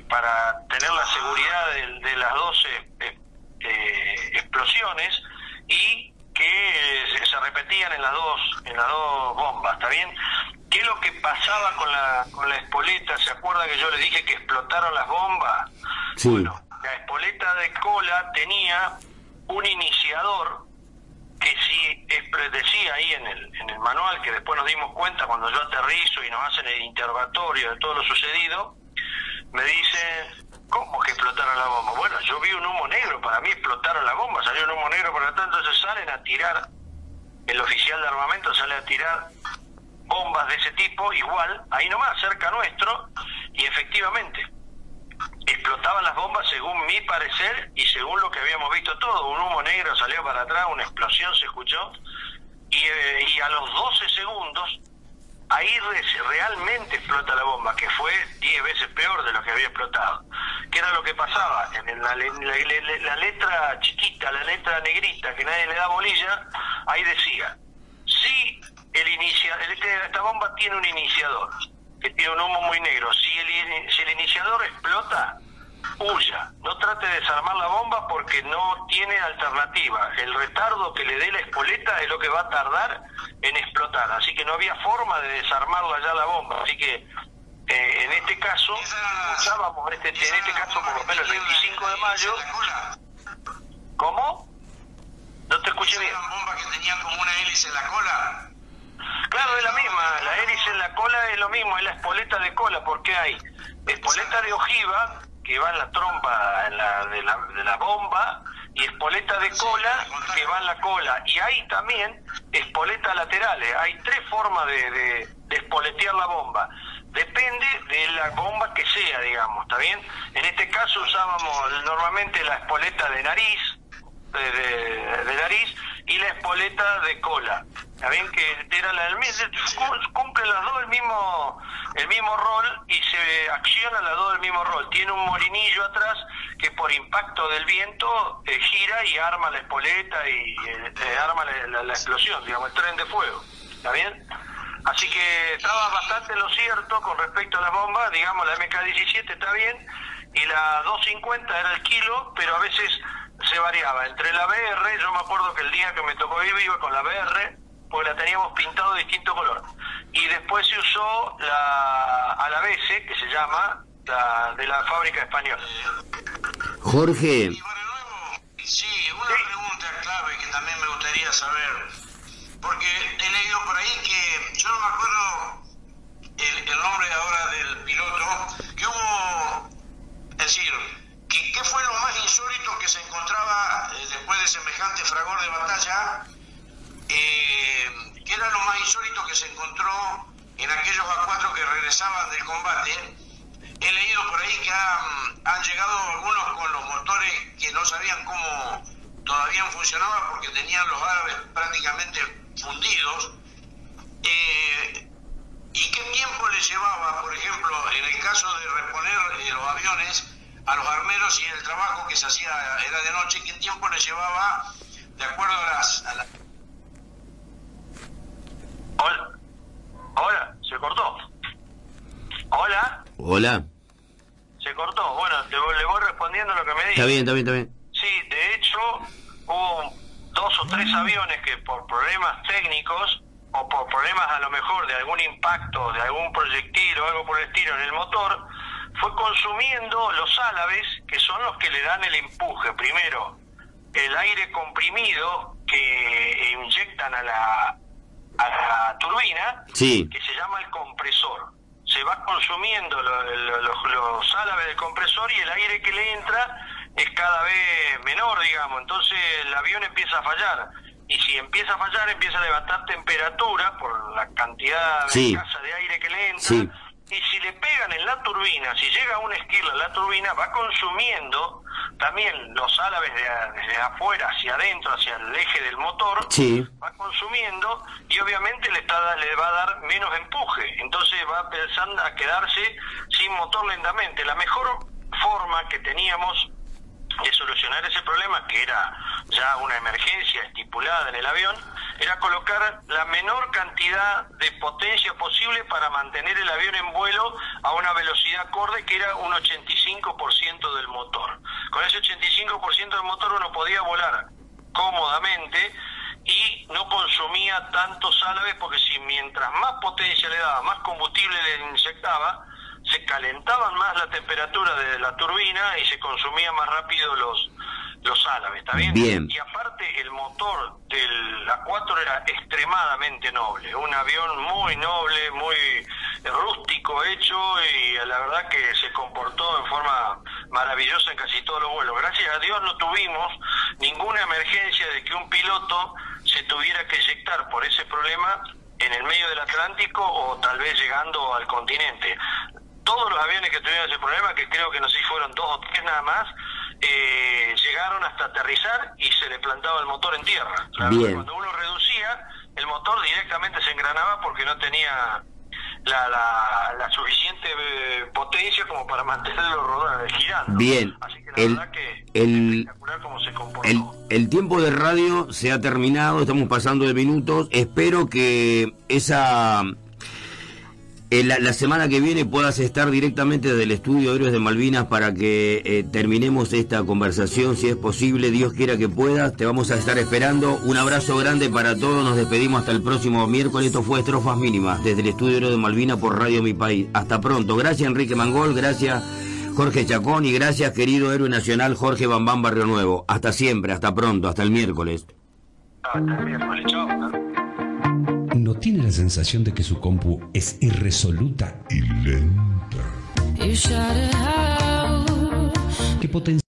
[SPEAKER 7] para tener la seguridad de, de las dos eh, eh, explosiones y que eh, se, se repetían en las dos en las dos bombas, ¿está bien? ¿Qué es lo que pasaba con la con la espoleta? ¿Se acuerda que yo le dije que explotaron las bombas?
[SPEAKER 3] Sí.
[SPEAKER 7] Bueno, la espoleta de cola tenía un iniciador que si es- decía ahí en el, en el manual, que después nos dimos cuenta cuando yo aterrizo y nos hacen el interrogatorio de todo lo sucedido, me dicen, ¿cómo que explotaron la bomba? Bueno, yo vi un humo negro, para mí explotaron la bomba, salió un humo negro por atrás, entonces salen a tirar, el oficial de armamento sale a tirar bombas de ese tipo, igual, ahí nomás, cerca nuestro, y efectivamente, explotaban las bombas según mi parecer y según lo que habíamos visto todo. Un humo negro salió para atrás, una explosión se escuchó y, eh, a los 12 segundos ahí re- realmente explota la bomba, que fue 10 veces peor de lo que había explotado. ¿Qué era lo que pasaba? En la, la- letra chiquita, la letra negrita, que nadie le da bolilla, ahí decía, si el inicia, esta bomba tiene un iniciador, que tiene un humo muy negro, si el, si el iniciador explota, huya, no trate de desarmar la bomba porque no tiene alternativa. El retardo que le dé la espoleta es lo que va a tardar en explotar, así que no había forma de desarmarla ya la bomba, así que eh, en este caso usábamos este, en este caso por lo menos el 25 de mayo. ¿Cómo? No te escuché bien.
[SPEAKER 8] Eran bombas que tenían como una hélice en la cola.
[SPEAKER 7] Claro, es la misma. La hélice en la cola es lo mismo, es la espoleta de cola, porque hay espoleta de ojiva, que va en la trompa en la- de, la, bomba, y espoleta de cola, que va en la cola. Y hay también espoletas laterales. Hay tres formas de, de, espoletear la bomba. Depende de la bomba que sea, digamos, ¿está bien? En este caso usábamos normalmente la espoleta de nariz, de- de nariz y la espoleta de cola. ¿Está bien? Que era la del mismo, cumplen las dos el mismo, el mismo rol y se acciona las dos el mismo rol. Tiene un molinillo atrás que por impacto del viento eh, gira y arma la espoleta y eh, eh, arma la, la- la explosión, digamos, el tren de fuego. ¿Está bien? Así que estaba bastante lo cierto con respecto a las bombas, digamos la MK17 está bien y la 250 era el kilo, pero a veces se variaba. Entre la BR, yo me acuerdo que el día que me tocó ir iba con la BR, porque la teníamos pintado de distinto color. Y después se usó la a la BC, que se llama, la, de la fábrica española.
[SPEAKER 3] Jorge.
[SPEAKER 8] Y sí, una pregunta clave que también me gustaría saber, porque he leído por ahí que, yo no me acuerdo el, el nombre ahora del piloto, que hubo, es decir, ¿qué fue lo más insólito que se encontraba eh, después de semejante fragor de batalla? Eh, ¿Qué era lo más insólito que se encontró en aquellos A4 que regresaban del combate? He leído por ahí que han, llegado algunos con los motores que no sabían cómo todavía funcionaban porque tenían los árabes prácticamente fundidos. Eh, ¿Y qué tiempo les llevaba, por ejemplo, en el caso de reponer los aviones a los armeros y el trabajo que se hacía era de noche? ¿Qué tiempo les llevaba de acuerdo a las... a la-
[SPEAKER 7] Hola. Hola, se cortó. Hola,
[SPEAKER 3] Hola.
[SPEAKER 7] se cortó. Bueno, te voy- le voy respondiendo lo que me dice.
[SPEAKER 3] Está bien, está bien, está bien.
[SPEAKER 7] Sí, de hecho, hubo dos o tres aviones que por problemas técnicos o por problemas a lo mejor de algún impacto, de algún proyectil o algo por el estilo en el motor, fue consumiendo los álabes que son los que le dan el empuje. Primero, el aire comprimido que inyectan a la, a la turbina,
[SPEAKER 3] Sí.
[SPEAKER 7] que se llama el compresor. Se va consumiendo lo- lo- los, los álabes del compresor y el aire que le entra es cada vez menor, digamos. Entonces el avión empieza a fallar. Y si empieza a fallar, empieza a levantar temperatura por la cantidad de
[SPEAKER 3] Sí.
[SPEAKER 7] escasa de aire que le entra.
[SPEAKER 3] Sí.
[SPEAKER 7] Y si le pegan en la turbina, si llega un esquirla en la turbina, va consumiendo también los álabes de, desde afuera hacia adentro, hacia el eje del motor
[SPEAKER 3] Sí.
[SPEAKER 7] va consumiendo y obviamente le, está, le va a dar menos empuje. Entonces va pensando a quedarse sin motor lentamente. La mejor forma que teníamos de solucionar ese problema, que era ya una emergencia estipulada en el avión, era colocar la menor cantidad de potencia posible para mantener el avión en vuelo a una velocidad acorde que era un 85% del motor. Con ese 85% del motor uno podía volar cómodamente y no consumía tantos álabes porque si mientras más potencia le daba, más combustible le inyectaba, se calentaban más la temperatura de la turbina y se consumían más rápido los los álabes, ¿está bien?
[SPEAKER 3] Bien.
[SPEAKER 7] Y aparte el motor del A4 era extremadamente noble, un avión muy noble, muy rústico hecho y la verdad que se comportó en forma maravillosa en casi todos los vuelos. Gracias a Dios no tuvimos ninguna emergencia de que un piloto se tuviera que eyectar por ese problema en el medio del Atlántico o tal vez llegando al continente. Todos los aviones que tuvieron ese problema, que creo que no sé si fueron dos o tres nada más, eh, llegaron hasta aterrizar y se le plantaba el motor en tierra.
[SPEAKER 3] Bien.
[SPEAKER 7] Cuando uno reducía, el motor directamente se engranaba porque no tenía la, la, la suficiente eh, potencia como para mantenerlo rodando, girando.
[SPEAKER 3] Bien.
[SPEAKER 7] Así que la
[SPEAKER 3] El-
[SPEAKER 7] verdad que
[SPEAKER 3] el-
[SPEAKER 7] espectacular cómo se comportó.
[SPEAKER 3] El, el tiempo de radio se ha terminado, estamos pasando de minutos. Espero que esa eh, la, semana que viene puedas estar directamente desde el estudio Héroes de Malvinas para que eh, terminemos esta conversación, si es posible, Dios quiera que puedas. Te vamos a estar esperando. Un abrazo grande para todos. Nos despedimos hasta el próximo miércoles. Esto fue Estrofas Mínimas desde el estudio Héroes de Malvinas por Radio Mi País. Hasta pronto. Gracias Enrique Mangol, gracias Jorge Chacón y gracias querido héroe nacional Jorge Bambán Barrio Nuevo. Hasta siempre, hasta pronto, hasta el miércoles.
[SPEAKER 7] Hasta el miércoles, chao.
[SPEAKER 9] ¿No tiene la sensación de que su compu es irresoluta y lenta?